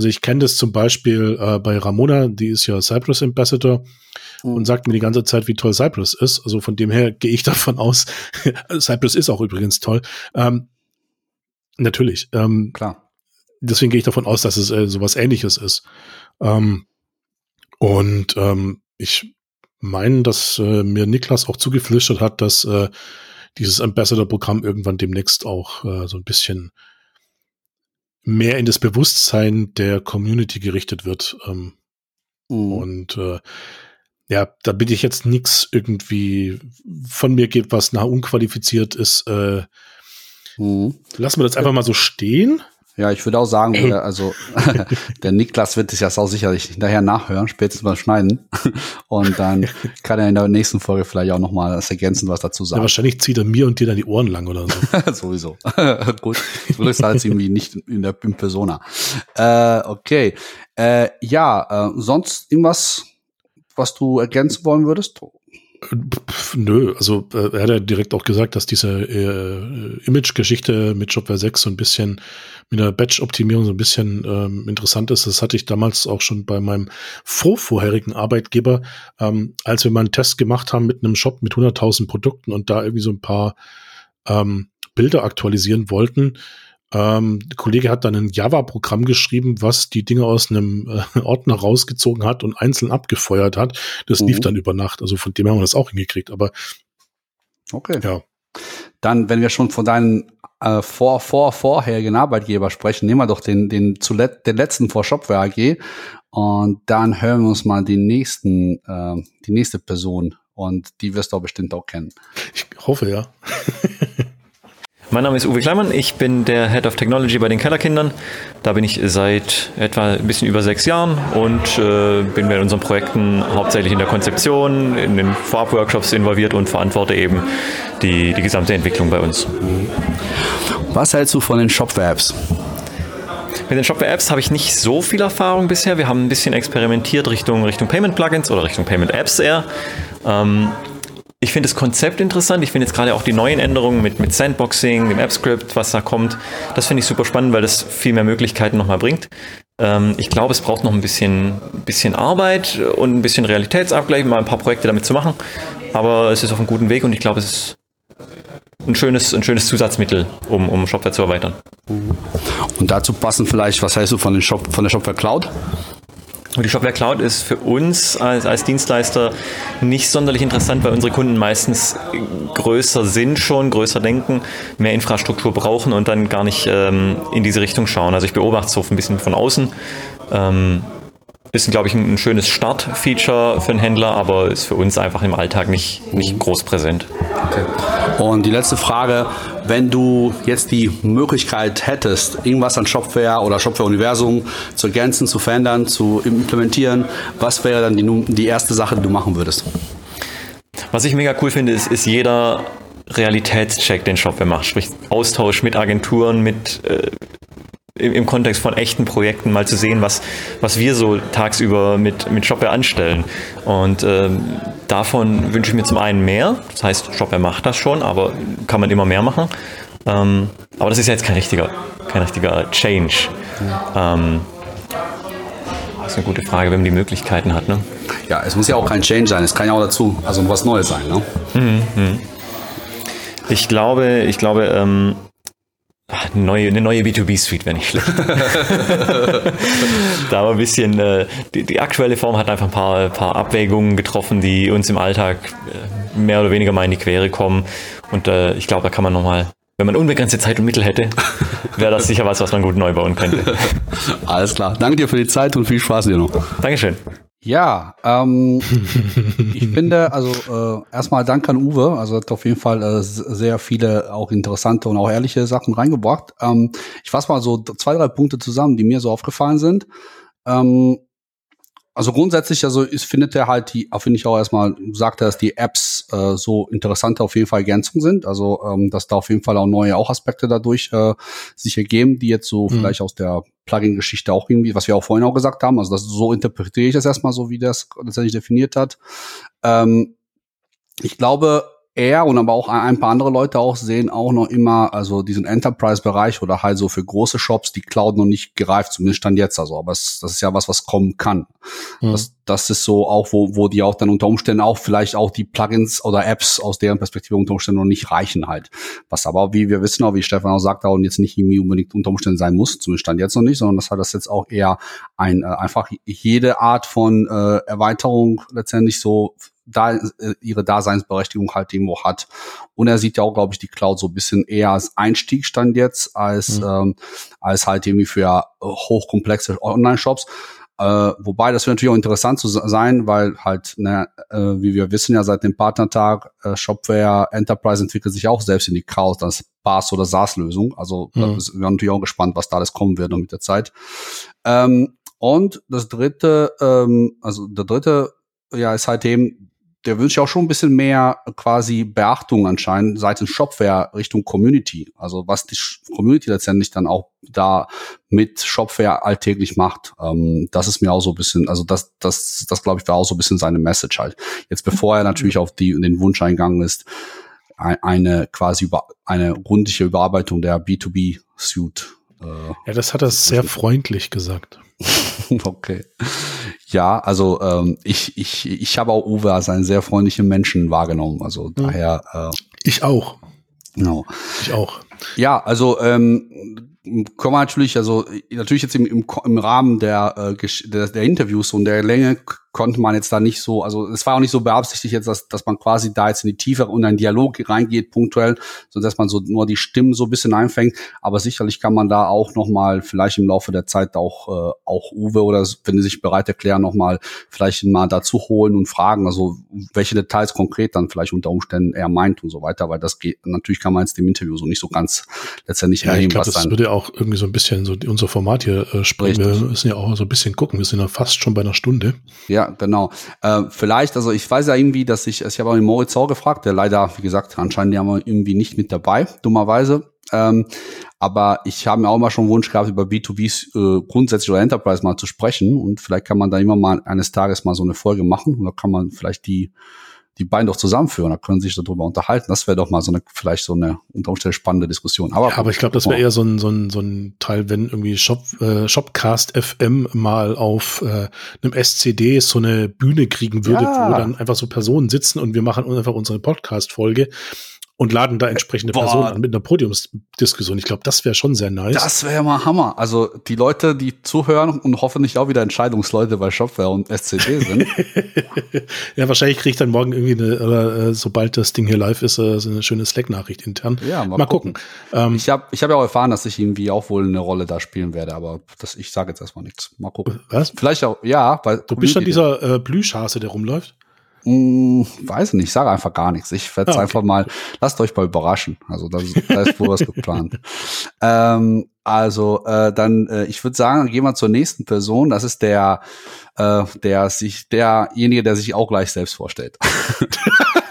Also ich kenne das zum Beispiel äh, bei Ramona, die ist ja Cypress Ambassador mhm. und sagt mir die ganze Zeit, wie toll Cypress ist. Also von dem her gehe ich [LAUGHS] davon aus, [LAUGHS] Cypress ist auch übrigens toll. Ähm, natürlich. Ähm, Klar. Deswegen gehe ich davon aus, dass es äh, sowas ähnliches ist. Ähm, und ähm, ich meine, dass äh, mir Niklas auch zugeflüstert hat, dass äh, dieses Ambassador-Programm irgendwann demnächst auch äh, so ein bisschen mehr in das Bewusstsein der Community gerichtet wird. Ähm, mhm. Und äh, ja, da bitte ich jetzt nichts irgendwie von mir geht, was nach unqualifiziert ist. Äh, mhm. Lassen wir das einfach mal so stehen. Ja, ich würde auch sagen, [CLEARS THROAT] äh, also [LAUGHS] der Niklas wird es ja auch sicherlich hinterher nachhören, spätestens beim Schneiden. [LAUGHS] Und dann [LAUGHS] kann er in der nächsten Folge vielleicht auch noch mal das ergänzen, was dazu sagen. Ja, wahrscheinlich zieht er mir und dir dann die Ohren lang oder so. Sowieso. Gut, du bist halt irgendwie nicht in der in Persona. Äh, okay. Äh, ja, äh, sonst irgendwas, was du ergänzen wollen würdest? Nö, also äh, er hat ja direkt auch gesagt, dass diese äh, Image-Geschichte mit Shopware 6 so ein bisschen mit der Batch-Optimierung so ein bisschen ähm, interessant ist. Das hatte ich damals auch schon bei meinem vorvorherigen Arbeitgeber, ähm, als wir mal einen Test gemacht haben mit einem Shop mit 100.000 Produkten und da irgendwie so ein paar ähm, Bilder aktualisieren wollten ähm, der Kollege hat dann ein Java-Programm geschrieben, was die Dinge aus einem äh, Ordner rausgezogen hat und einzeln abgefeuert hat. Das mhm. lief dann über Nacht. Also von dem haben wir das auch hingekriegt. Aber okay. Ja. Dann, wenn wir schon von deinen äh, vor, vor, vorherigen Arbeitgeber sprechen, nehmen wir doch den, den, zuletzt, den letzten vor Shopware AG und dann hören wir uns mal den nächsten, äh, die nächste Person und die wirst du auch bestimmt auch kennen. Ich hoffe, ja. [LAUGHS] Mein Name ist Uwe Kleimann, ich bin der Head of Technology bei den Kellerkindern. Da bin ich seit etwa ein bisschen über sechs Jahren und äh, bin bei unseren Projekten hauptsächlich in der Konzeption, in den Vorab-Workshops involviert und verantworte eben die, die gesamte Entwicklung bei uns. Was hältst du von den Shopware-Apps? Mit den Shopware-Apps habe ich nicht so viel Erfahrung bisher. Wir haben ein bisschen experimentiert Richtung, Richtung Payment-Plugins oder Richtung Payment-Apps eher. Ähm, ich finde das Konzept interessant. Ich finde jetzt gerade auch die neuen Änderungen mit, mit Sandboxing, dem AppScript, was da kommt. Das finde ich super spannend, weil das viel mehr Möglichkeiten nochmal bringt. Ähm, ich glaube, es braucht noch ein bisschen, bisschen Arbeit und ein bisschen Realitätsabgleich, mal ein paar Projekte damit zu machen. Aber es ist auf einem guten Weg und ich glaube, es ist ein schönes, ein schönes Zusatzmittel, um, um Shopware zu erweitern. Und dazu passen vielleicht, was heißt du von, den Shop, von der Shopware Cloud? Und die Shopware Cloud ist für uns als, als Dienstleister nicht sonderlich interessant, weil unsere Kunden meistens größer sind schon, größer denken, mehr Infrastruktur brauchen und dann gar nicht ähm, in diese Richtung schauen. Also ich beobachte es so ein bisschen von außen. Ähm, ist, glaube ich, ein, schönes Startfeature für einen Händler, aber ist für uns einfach im Alltag nicht, nicht groß präsent. Okay. Und die letzte Frage, wenn du jetzt die Möglichkeit hättest, irgendwas an Shopware oder Shopware-Universum zu ergänzen, zu verändern, zu implementieren, was wäre dann die, die erste Sache, die du machen würdest? Was ich mega cool finde, ist, ist jeder Realitätscheck, den Shopware macht, sprich Austausch mit Agenturen, mit äh, im, im, Kontext von echten Projekten mal zu sehen, was, was wir so tagsüber mit, mit Shopware anstellen. Und ähm, davon wünsche ich mir zum einen mehr. Das heißt, Shopware macht das schon, aber kann man immer mehr machen. Ähm, aber das ist ja jetzt kein richtiger, kein richtiger Change. Ähm, das ist eine gute Frage, wenn man die Möglichkeiten hat. Ne? Ja, es muss ja auch kein Change sein, es kann ja auch dazu, also was Neues sein, ne? Mhm. Ich glaube, ich glaube, ähm, neue, eine neue B2B-Suite wäre nicht schlecht. [LAUGHS] da war ein bisschen, äh, die, die, aktuelle Form hat einfach ein paar, paar Abwägungen getroffen, die uns im Alltag äh, mehr oder weniger mal in die Quere kommen. Und äh, ich glaube, da kann man nochmal wenn man unbegrenzte Zeit und Mittel hätte, wäre das sicher was, was man gut neu bauen könnte. [LAUGHS] Alles klar. Danke dir für die Zeit und viel Spaß dir noch. Dankeschön. Ja, ähm, ich finde, also äh, erstmal Dank an Uwe, also hat auf jeden Fall äh, sehr viele auch interessante und auch ehrliche Sachen reingebracht. Ähm, ich fasse mal so zwei, drei Punkte zusammen, die mir so aufgefallen sind. Ähm, also grundsätzlich, also ist, findet er halt die, finde ich auch erstmal, sagt er, dass die Apps äh, so interessante auf jeden Fall Ergänzungen sind. Also ähm, dass da auf jeden Fall auch neue auch Aspekte dadurch äh, sich ergeben, die jetzt so mhm. vielleicht aus der Plugin-Geschichte auch irgendwie, was wir auch vorhin auch gesagt haben. Also das so interpretiere ich das erstmal so, wie das letztendlich definiert hat. Ähm, ich glaube, er und aber auch ein paar andere Leute auch sehen auch noch immer, also diesen Enterprise-Bereich oder halt so für große Shops die Cloud noch nicht gereift, zumindest stand jetzt also. Aber es, das ist ja was, was kommen kann. Mhm. Das, das ist so auch, wo, wo die auch dann unter Umständen auch vielleicht auch die Plugins oder Apps aus deren Perspektive unter Umständen noch nicht reichen halt. Was aber, wie wir wissen, auch wie Stefan auch sagt, auch jetzt nicht irgendwie unbedingt unter Umständen sein muss, zumindest stand jetzt noch nicht, sondern das hat das jetzt auch eher ein, äh, einfach jede Art von äh, Erweiterung letztendlich so da äh, ihre Daseinsberechtigung halt irgendwo hat. Und er sieht ja auch, glaube ich, die Cloud so ein bisschen eher als Einstiegstand jetzt, als, mhm. ähm, als halt irgendwie für hochkomplexe Online-Shops. Äh, wobei das wird natürlich auch interessant zu sein, weil halt, ne, äh, wie wir wissen ja seit dem Partnertag, äh, Shopware Enterprise entwickelt sich auch selbst in die Cloud, das BaaS oder SaaS-Lösung. Also mhm. wir sind natürlich auch gespannt, was da alles kommen wird und mit der Zeit. Ähm, und das dritte, ähm, also der dritte, ja, ist halt eben der wünscht ja auch schon ein bisschen mehr quasi Beachtung anscheinend seitens Shopware Richtung Community. Also was die Community letztendlich dann auch da mit Shopware alltäglich macht. Ähm, das ist mir auch so ein bisschen, also das, das, das glaube ich war auch so ein bisschen seine Message halt. Jetzt bevor er natürlich auf die, den Wunsch eingegangen ist, eine quasi über, eine rundliche Überarbeitung der B2B Suite. Äh, ja, das hat er sehr freundlich gesagt. [LAUGHS] [LAUGHS] okay. Ja, also ähm, ich, ich, ich habe auch Uwe als einen sehr freundlichen Menschen wahrgenommen. Also mhm. daher. Äh, ich auch. Genau. Ich auch. Ja, also ähm, können wir natürlich, also natürlich jetzt im, im, im Rahmen der, äh, der, der Interviews und der Länge konnte man jetzt da nicht so, also es war auch nicht so beabsichtigt jetzt, dass, dass man quasi da jetzt in die Tiefe und in einen Dialog reingeht, punktuell, so dass man so nur die Stimmen so ein bisschen einfängt. Aber sicherlich kann man da auch nochmal vielleicht im Laufe der Zeit auch, äh, auch Uwe oder wenn sie sich bereit erklären, nochmal vielleicht mal dazu holen und fragen, also welche Details konkret dann vielleicht unter Umständen er meint und so weiter, weil das geht, natürlich kann man jetzt dem Interview so nicht so ganz letztendlich ja, erheben, was dann, auch irgendwie so ein bisschen so unser Format hier äh, sprechen. Wir müssen ja auch so ein bisschen gucken. Wir sind ja fast schon bei einer Stunde. Ja, genau. Äh, vielleicht, also ich weiß ja irgendwie, dass ich, ich habe auch den Moritz auch gefragt, der leider, wie gesagt, anscheinend ja irgendwie nicht mit dabei, dummerweise. Ähm, aber ich habe mir auch mal schon Wunsch gehabt, über B2B äh, grundsätzlich oder Enterprise mal zu sprechen. Und vielleicht kann man da immer mal eines Tages mal so eine Folge machen. Und da kann man vielleicht die die beiden doch zusammenführen, da können sie sich darüber unterhalten. Das wäre doch mal so eine, vielleicht so eine unter Umständen spannende Diskussion. Aber, ja, aber ich glaube, das wäre eher so ein, so, ein, so ein Teil, wenn irgendwie Shop, äh, Shopcast FM mal auf äh, einem SCD so eine Bühne kriegen würde, ja. wo dann einfach so Personen sitzen und wir machen einfach unsere Podcast-Folge und laden da entsprechende Boah. Personen an mit einer Podiumsdiskussion. Ich glaube, das wäre schon sehr nice. Das wäre ja mal Hammer. Also die Leute, die zuhören und hoffentlich auch wieder Entscheidungsleute bei Shopware und SCD sind. [LAUGHS] ja, wahrscheinlich kriege ich dann morgen irgendwie eine, äh, sobald das Ding hier live ist, äh, so eine schöne Slack-Nachricht intern. Ja, mal, mal gucken. gucken. Ähm, ich habe ich hab ja auch erfahren, dass ich irgendwie auch wohl eine Rolle da spielen werde, aber das, ich sage jetzt erstmal nichts. Mal gucken. Was? Vielleicht auch, ja. Weil du bist dann dieser äh, Blühschase, der rumläuft? Hm, weiß nicht, ich sage einfach gar nichts. Ich werde es ah, okay. einfach mal, lasst euch mal überraschen. Also da, da ist wohl was geplant. [LAUGHS] Ähm, also äh, dann, äh, ich würde sagen, gehen wir zur nächsten Person. Das ist der, äh, der sich, derjenige, der sich auch gleich selbst vorstellt.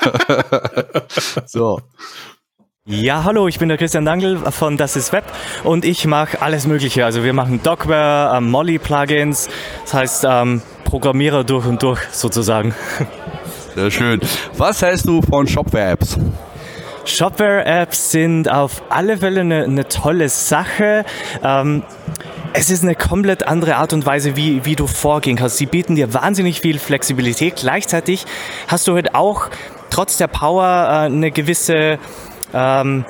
[LAUGHS] so. Ja, hallo, ich bin der Christian Dangel von Das ist Web und ich mache alles Mögliche. Also wir machen Dockware, ähm, Molly-Plugins, das heißt ähm, Programmierer durch und durch sozusagen. [LAUGHS] Sehr schön. Was hältst du von Shopware-Apps? Shopware-Apps sind auf alle Fälle eine, eine tolle Sache. Ähm, es ist eine komplett andere Art und Weise, wie, wie du vorgehen kannst. Sie bieten dir wahnsinnig viel Flexibilität. Gleichzeitig hast du halt auch trotz der Power äh, eine gewisse ähm,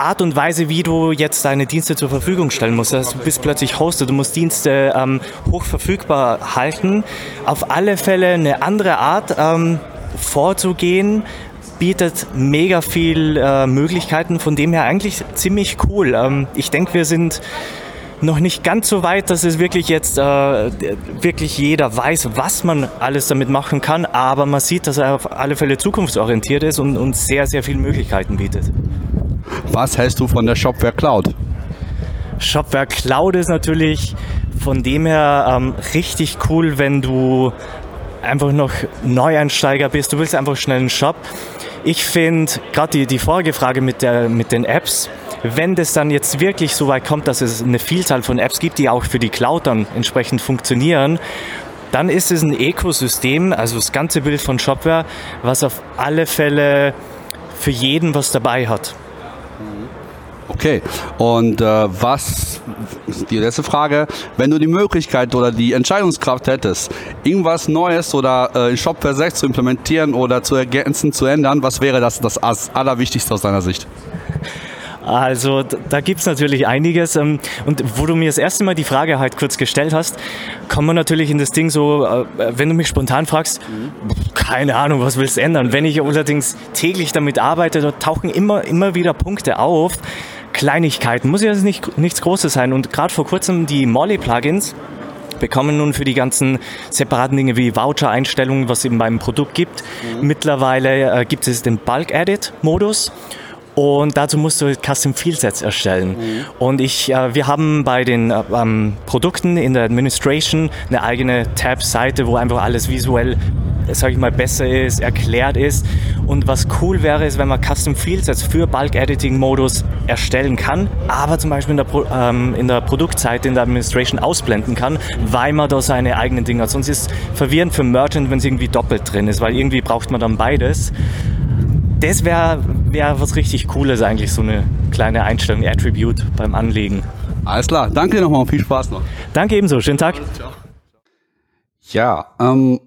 Art und Weise, wie du jetzt deine Dienste zur Verfügung stellen musst. Also du bist plötzlich Hoster, du musst Dienste ähm, hoch verfügbar halten. Auf alle Fälle eine andere Art ähm, vorzugehen, bietet mega viel äh, Möglichkeiten, von dem her eigentlich ziemlich cool. Ähm, ich denke, wir sind noch nicht ganz so weit, dass es wirklich jetzt äh, wirklich jeder weiß, was man alles damit machen kann, aber man sieht, dass er auf alle Fälle zukunftsorientiert ist und uns sehr, sehr viele Möglichkeiten bietet. Was hältst du von der Shopware Cloud? Shopware Cloud ist natürlich von dem her ähm, richtig cool, wenn du einfach noch Neueinsteiger bist. Du willst einfach schnell einen Shop. Ich finde gerade die, die vorige Frage mit, der, mit den Apps, wenn das dann jetzt wirklich so weit kommt, dass es eine Vielzahl von Apps gibt, die auch für die Cloud dann entsprechend funktionieren, dann ist es ein Ökosystem, also das ganze Bild von Shopware, was auf alle Fälle für jeden was dabei hat. Okay, und äh, was, die letzte Frage, wenn du die Möglichkeit oder die Entscheidungskraft hättest, irgendwas Neues oder äh, in Shopware 6 zu implementieren oder zu ergänzen, zu ändern, was wäre das, das Allerwichtigste aus deiner Sicht? Also da gibt es natürlich einiges. Ähm, und wo du mir das erste Mal die Frage halt kurz gestellt hast, kommen wir natürlich in das Ding so, äh, wenn du mich spontan fragst, keine Ahnung, was willst du ändern. Wenn ich allerdings täglich damit arbeite, da tauchen immer, immer wieder Punkte auf. Kleinigkeiten, muss ja nicht, nichts Großes sein. Und gerade vor kurzem die Molly-Plugins, bekommen nun für die ganzen separaten Dinge wie Voucher-Einstellungen, was es eben beim Produkt gibt. Mhm. Mittlerweile äh, gibt es den Bulk-Edit-Modus. Und dazu musst du Custom Fieldsets erstellen. Mhm. Und ich, äh, wir haben bei den äh, ähm, Produkten in der Administration eine eigene Tab-Seite, wo einfach alles visuell, sage ich mal, besser ist, erklärt ist. Und was cool wäre, ist, wenn man Custom Fieldsets für Bulk Editing Modus erstellen kann, aber zum Beispiel in der, Pro, ähm, in der Produktseite, in der Administration ausblenden kann, weil man da seine eigenen Dinge hat. Sonst ist es verwirrend für Merchant, wenn es irgendwie doppelt drin ist, weil irgendwie braucht man dann beides das wäre wär was richtig Cooles eigentlich, so eine kleine Einstellung, Attribute beim Anlegen. Alles klar, danke nochmal und viel Spaß noch. Danke ebenso, schönen Tag. Ja, ähm,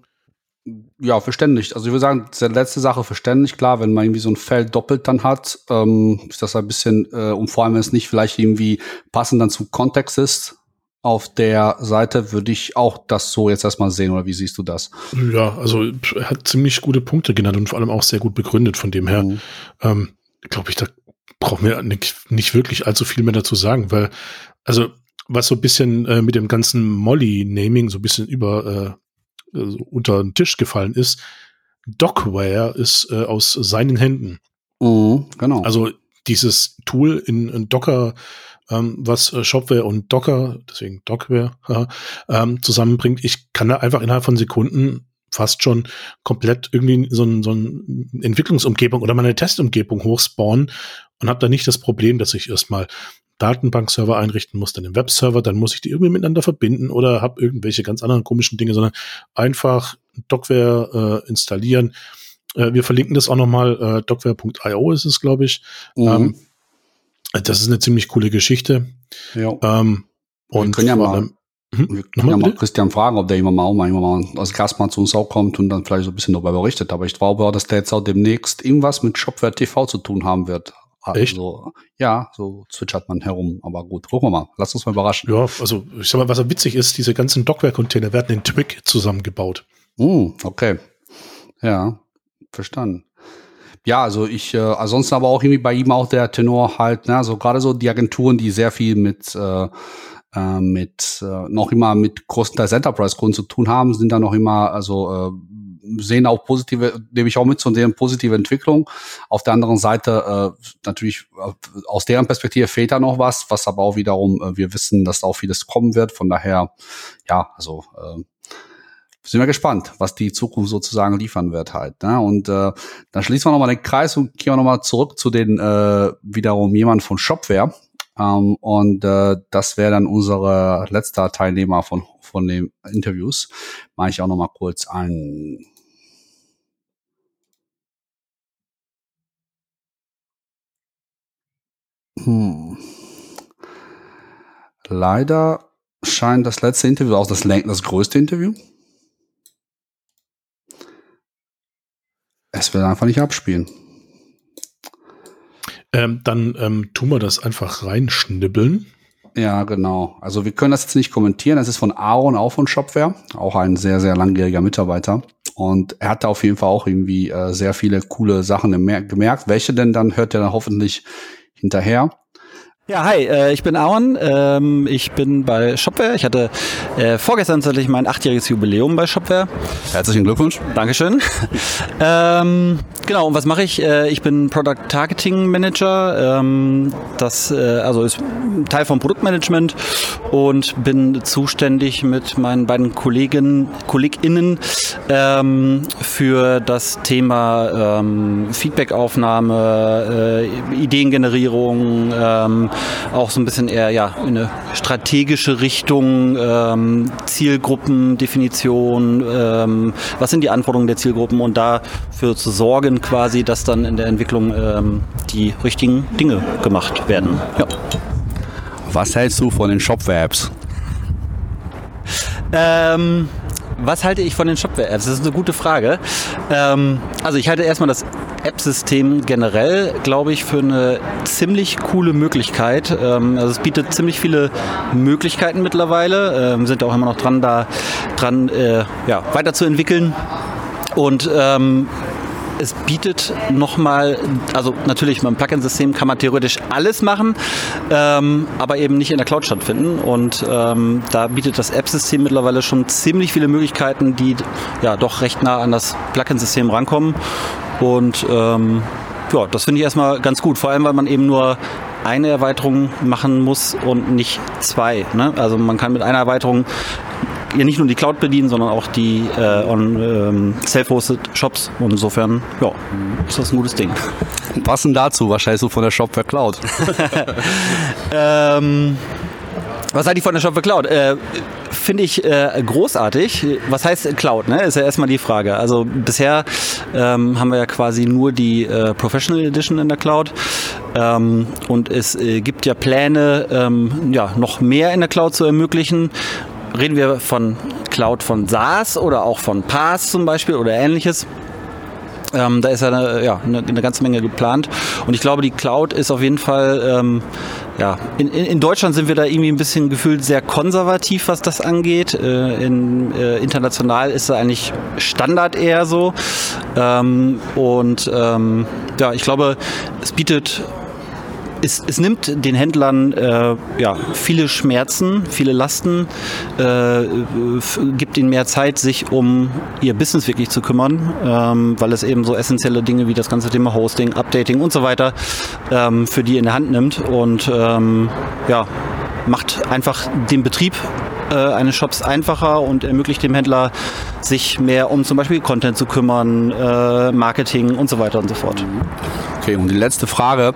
ja, verständlich. Also ich würde sagen, die letzte Sache verständlich, klar, wenn man irgendwie so ein Feld doppelt dann hat, ähm, ist das ein bisschen, äh, und vor allem, wenn es nicht vielleicht irgendwie passend dann zum Kontext ist, auf der Seite würde ich auch das so jetzt erstmal sehen, oder wie siehst du das? Ja, also er hat ziemlich gute Punkte genannt und vor allem auch sehr gut begründet. Von dem her, mhm. ähm, glaube ich, da brauchen wir nicht, nicht wirklich allzu viel mehr dazu sagen, weil, also, was so ein bisschen äh, mit dem ganzen Molly-Naming so ein bisschen über äh, also unter den Tisch gefallen ist, Dockware ist äh, aus seinen Händen. Mhm, genau. Also dieses Tool in, in Docker ähm, was äh, Shopware und Docker, deswegen Dockware, [LAUGHS] ähm, zusammenbringt. Ich kann da einfach innerhalb von Sekunden fast schon komplett irgendwie so, ein, so eine Entwicklungsumgebung oder meine Testumgebung hochspawnen und habe da nicht das Problem, dass ich erstmal Datenbankserver einrichten muss, dann den Webserver, dann muss ich die irgendwie miteinander verbinden oder habe irgendwelche ganz anderen komischen Dinge, sondern einfach Dockware äh, installieren. Äh, wir verlinken das auch nochmal, äh, dockware.io ist es, glaube ich. Mhm. Ähm, das ist eine ziemlich coole Geschichte. Ja. Ähm, und wir können ja mal, hm? wir können ja mal Christian fragen, ob der immer mal, mal, mal als Gast mal zu uns auch kommt und dann vielleicht so ein bisschen darüber berichtet. Aber ich glaube auch, dass der jetzt auch demnächst irgendwas mit Shopware TV zu tun haben wird. Also, Echt? ja, so zwitschert man herum. Aber gut, gucken wir mal. Lass uns mal überraschen. Ja, also ich sag mal, was witzig ist, diese ganzen Dockware-Container werden in Twig zusammengebaut. Mm, okay. Ja, verstanden. Ja, also ich, äh, ansonsten aber auch irgendwie bei ihm auch der Tenor halt, ne, also gerade so die Agenturen, die sehr viel mit äh, äh, mit äh, noch immer mit großenteils Enterprise-Kunden zu tun haben, sind da noch immer, also äh, sehen auch positive, nehme ich auch mit zu deren positive Entwicklung. Auf der anderen Seite äh, natürlich äh, aus deren Perspektive fehlt da noch was, was aber auch wiederum äh, wir wissen, dass da auch vieles kommen wird. Von daher, ja, also äh, sind wir gespannt, was die Zukunft sozusagen liefern wird halt. Ne? Und äh, dann schließen wir nochmal den Kreis und gehen wir nochmal zurück zu den äh, wiederum jemand von Shopware. Ähm, und äh, das wäre dann unsere letzter Teilnehmer von, von den Interviews. Mache ich auch nochmal kurz ein. Hm. leider scheint das letzte Interview auch das, das größte Interview. Es will einfach nicht abspielen. Ähm, dann ähm, tun wir das einfach reinschnibbeln. Ja, genau. Also wir können das jetzt nicht kommentieren. Das ist von Aaron, auch von Shopware, auch ein sehr, sehr langjähriger Mitarbeiter. Und er hat da auf jeden Fall auch irgendwie äh, sehr viele coole Sachen gemer- gemerkt. Welche denn dann hört er dann hoffentlich hinterher. Ja, hi, äh, ich bin Aaron. Ähm, ich bin bei Shopware. Ich hatte äh, vorgestern tatsächlich mein achtjähriges Jubiläum bei Shopware. Herzlichen Glückwunsch. Dankeschön. [LAUGHS] ähm, genau, und was mache ich? Äh, ich bin Product Targeting Manager. Ähm, das also ist Teil vom Produktmanagement und bin zuständig mit meinen beiden KollegInnen ähm, für das Thema Feedbackaufnahme, Ideengenerierung, auch so ein bisschen eher ja, in eine strategische Richtung, ähm, Zielgruppendefinition, ähm, was sind die Anforderungen der Zielgruppen und dafür zu sorgen quasi, dass dann in der Entwicklung ähm, die richtigen Dinge gemacht werden. Ja. Was hältst du von den Shopware-Apps? Ähm, was halte ich von den Shopware-Apps? Das ist eine gute Frage. Ähm, also ich halte erstmal das App-System generell, glaube ich, für eine ziemlich coole Möglichkeit. Ähm, also es bietet ziemlich viele Möglichkeiten mittlerweile. Ähm, sind auch immer noch dran, da dran äh, ja, weiterzuentwickeln. Und ähm, es bietet nochmal, also natürlich beim Plugin-System kann man theoretisch alles machen, ähm, aber eben nicht in der Cloud stattfinden. Und ähm, da bietet das App-System mittlerweile schon ziemlich viele Möglichkeiten, die ja doch recht nah an das Plugin-System rankommen. Und ähm, ja, das finde ich erstmal ganz gut, vor allem weil man eben nur eine Erweiterung machen muss und nicht zwei. Ne? Also man kann mit einer Erweiterung ja nicht nur die Cloud bedienen, sondern auch die äh, on ähm, self-hosted Shops. Und insofern, ja, ist das ein gutes Ding. Passend dazu, was hältst du von der Shopware Cloud? [LAUGHS] [LAUGHS] [LAUGHS] ähm, was halte ich von der Shopware Cloud? Äh, Finde ich äh, großartig. Was heißt Cloud? Ne? Ist ja erstmal die Frage. Also bisher ähm, haben wir ja quasi nur die äh, Professional Edition in der Cloud. Ähm, und es äh, gibt ja Pläne, ähm, ja, noch mehr in der Cloud zu ermöglichen. Reden wir von Cloud von SaaS oder auch von PaaS zum Beispiel oder ähnliches. Ähm, da ist ja eine, ja, eine, eine, ganze Menge geplant. Und ich glaube, die Cloud ist auf jeden Fall, ähm, ja, in, in, Deutschland sind wir da irgendwie ein bisschen gefühlt sehr konservativ, was das angeht. Äh, in, äh, international ist da eigentlich Standard eher so. Ähm, und ähm, ja, ich glaube, es bietet es, es, nimmt den Händlern äh, ja, viele Schmerzen, viele Lasten, äh, gibt ihnen mehr Zeit, sich um ihr Business wirklich zu kümmern, ähm, weil es eben so essentielle Dinge wie das ganze Thema Hosting, Updating und so weiter ähm, für die in der Hand nimmt und ähm, ja, macht einfach den Betrieb äh, eines Shops einfacher und ermöglicht dem Händler, sich mehr um zum Beispiel Content zu kümmern, äh, Marketing und so weiter und so fort. Okay, und die letzte Frage.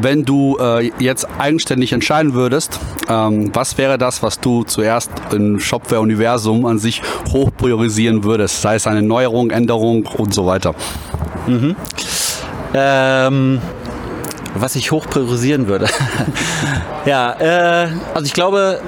Wenn du äh, jetzt eigenständig entscheiden würdest, ähm, was wäre das, was du zuerst im Shopware-Universum an sich hoch priorisieren würdest? Sei es eine Neuerung, Änderung und so weiter. Mhm. Ähm, was ich hoch priorisieren würde. [LAUGHS] ja, äh, also ich glaube,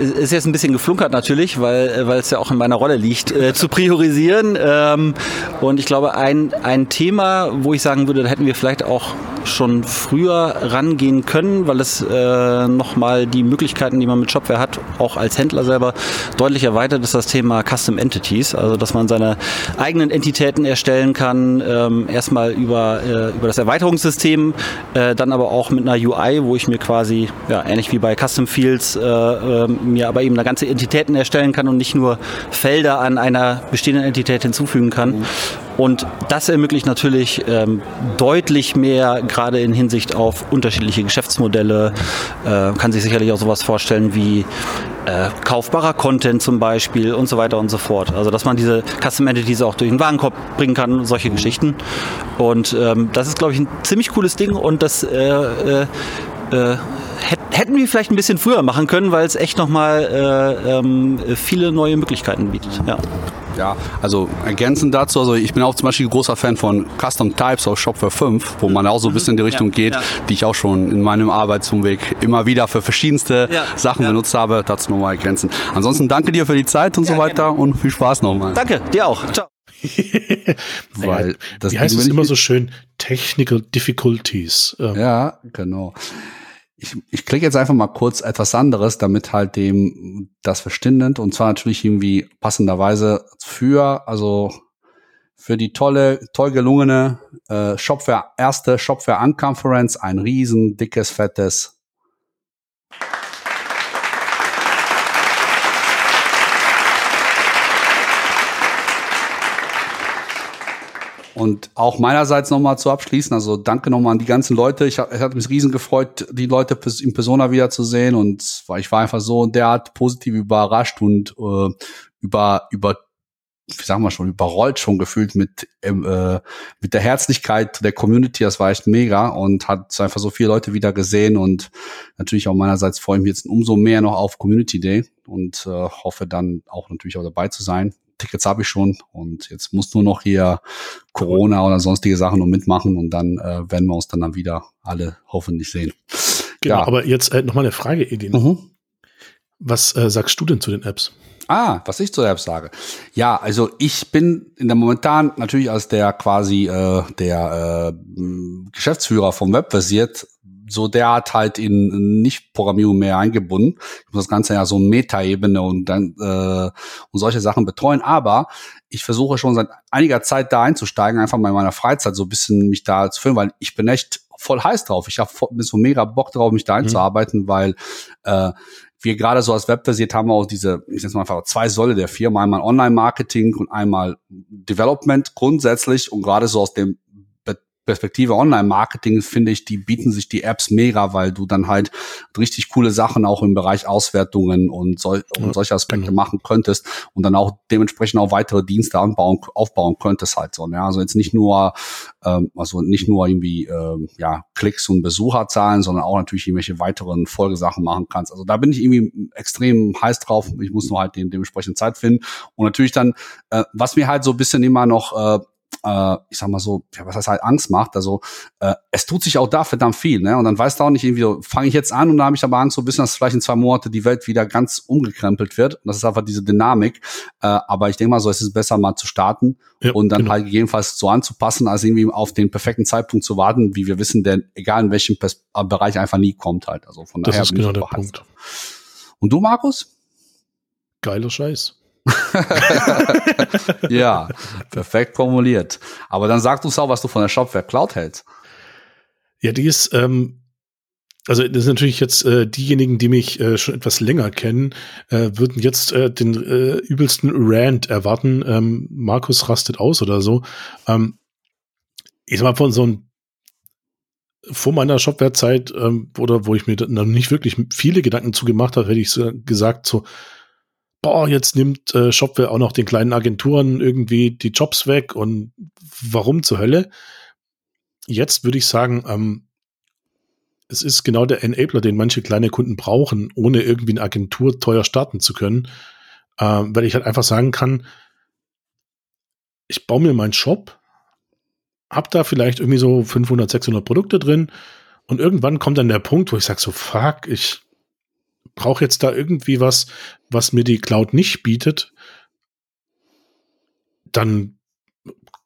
ist jetzt ein bisschen geflunkert natürlich, weil, weil es ja auch in meiner Rolle liegt, äh, zu priorisieren. Ähm, und ich glaube, ein, ein Thema, wo ich sagen würde, da hätten wir vielleicht auch schon früher rangehen können, weil es äh, nochmal die Möglichkeiten, die man mit Shopware hat, auch als Händler selber deutlich erweitert, ist das Thema Custom Entities, also dass man seine eigenen Entitäten erstellen kann, ähm, erstmal über, äh, über das Erweiterungssystem, äh, dann aber auch mit einer UI, wo ich mir quasi, ja, ähnlich wie bei Custom Fields, äh, äh, mir aber eben eine ganze Entitäten erstellen kann und nicht nur Felder an einer bestehenden Entität hinzufügen kann. Mhm. Und das ermöglicht natürlich ähm, deutlich mehr, gerade in Hinsicht auf unterschiedliche Geschäftsmodelle. Äh, kann sich sicherlich auch sowas vorstellen wie äh, kaufbarer Content zum Beispiel und so weiter und so fort. Also dass man diese Custom Entities auch durch den Warenkorb bringen kann, solche Geschichten. Und ähm, das ist, glaube ich, ein ziemlich cooles Ding und das äh, äh, äh hätten wir vielleicht ein bisschen früher machen können, weil es echt nochmal äh, ähm, viele neue Möglichkeiten bietet. Ja. Ja, also ergänzend dazu, also ich bin auch zum Beispiel großer Fan von Custom Types auf Shopware 5, wo man auch so ein bisschen in die Richtung Ja, geht, ja. die ich auch schon in meinem Arbeitsumweg immer wieder für verschiedenste Ja, Sachen ja. benutzt habe. Dazu nochmal ergänzen. Ansonsten danke dir für die Zeit und so weiter und viel Spaß nochmal. Danke, dir auch. Ciao. [LAUGHS] Weil das Wie heißt es immer so schön? Technical Difficulties. Ähm, Ja, genau. Ich, ich klicke jetzt einfach mal kurz etwas anderes, damit halt dem das verständet und zwar natürlich irgendwie passenderweise für, also für die tolle, toll gelungene äh, Shopware, erste Shopware Unconference ein riesen, dickes, fettes Und auch meinerseits nochmal zu abschließen, also danke nochmal an die ganzen Leute. Ich, hab- es hat mich riesen gefreut, die Leute in Persona wiederzusehen und ich war einfach so derart positiv überrascht und äh, über, über, wie sagen wir schon, überrollt schon gefühlt mit, ähm, äh, mit der Herzlichkeit der Community. Das war echt mega und hat einfach so viele Leute wieder gesehen und natürlich auch meinerseits freue ich mich jetzt umso mehr noch auf Community Day und äh, hoffe dann auch natürlich auch dabei zu sein. Tickets habe ich schon und jetzt muss nur noch hier Corona oder sonstige Sachen noch mitmachen und dann äh, werden wir uns dann, dann wieder alle hoffentlich sehen. Genau, Ja. aber jetzt äh, nochmal eine Frage, Edin. Mhm. Was äh, sagst du denn zu den Apps? Ah, was ich zu der App sage. Ja, also ich bin in der momentan natürlich als der quasi äh, der äh, Geschäftsführer vom Web versiert, so der hat halt in Nicht-Programmierung mehr eingebunden. Ich muss das Ganze ja so Meta-Ebene und dann äh, und solche Sachen betreuen. Aber ich versuche schon seit einiger Zeit da einzusteigen, einfach mal in meiner Freizeit so ein bisschen mich da zu fühlen, weil ich bin echt voll heiß drauf. Ich habe so mega Bock drauf, mich da einzuarbeiten, weil äh, wir gerade so als Webversiert haben wir auch diese, ich nenne es mal einfach zwei Säule der Firma, einmal Online-Marketing und einmal Development grundsätzlich und gerade so aus dem Perspektive Online-Marketing finde ich, die bieten sich die Apps mega, weil du dann halt richtig coole Sachen auch im Bereich Auswertungen und, sol und Ja, solche Aspekte genau. machen könntest und dann auch dementsprechend auch weitere Dienste anbauen, aufbauen könntest halt so. Ne? Also jetzt nicht nur, ähm, also nicht nur irgendwie ähm, ja Klicks und Besucherzahlen, sondern auch natürlich irgendwelche weiteren Folgesachen machen kannst. Also da bin ich irgendwie extrem heiß drauf. Ich muss nur halt den, dementsprechend Zeit finden und natürlich dann, äh, was mir halt so ein bisschen immer noch äh, äh, ich sag mal so, ja, was heißt halt Angst macht. Also äh, es tut sich auch da verdammt viel, ne? Und dann weißt du auch nicht irgendwie, so, fange ich jetzt an und da habe ich aber Angst so bisschen, dass vielleicht in zwei Monate die Welt wieder ganz umgekrempelt wird. Und das ist einfach diese Dynamik. Äh, aber ich denke mal so, es ist besser mal zu starten Ja, und dann genau. halt gegebenenfalls so anzupassen, als irgendwie auf den perfekten Zeitpunkt zu warten, wie wir wissen, der egal in welchem Pers äh, Bereich einfach nie kommt halt. Also von Das daher ist genau der Punkt. Und du, Markus? Geiler Scheiß. [LAUGHS] ja, perfekt formuliert. Aber dann sag uns auch, was du von der Shopware Cloud hältst. Ja, die ist, ähm, also das sind natürlich jetzt äh, diejenigen, die mich äh, schon etwas länger kennen, äh, würden jetzt äh, den äh, übelsten Rant erwarten. Ähm, Markus rastet aus oder so. Ähm, ich sag mal, von so ein vor meiner Shopware-Zeit, ähm, oder wo ich mir noch nicht wirklich viele Gedanken zu gemacht habe, hätte ich so gesagt, so, boah, jetzt nimmt äh, Shopware auch noch den kleinen Agenturen irgendwie die Jobs weg und warum zur Hölle? Jetzt würde ich sagen, ähm, es ist genau der Enabler, den manche kleine Kunden brauchen, ohne irgendwie eine Agentur teuer starten zu können, ähm, weil ich halt einfach sagen kann, ich baue mir meinen Shop, hab da vielleicht irgendwie so 500, 600 Produkte drin und irgendwann kommt dann der Punkt, wo ich sage so, fuck, ich brauche jetzt da irgendwie was, was mir die Cloud nicht bietet, dann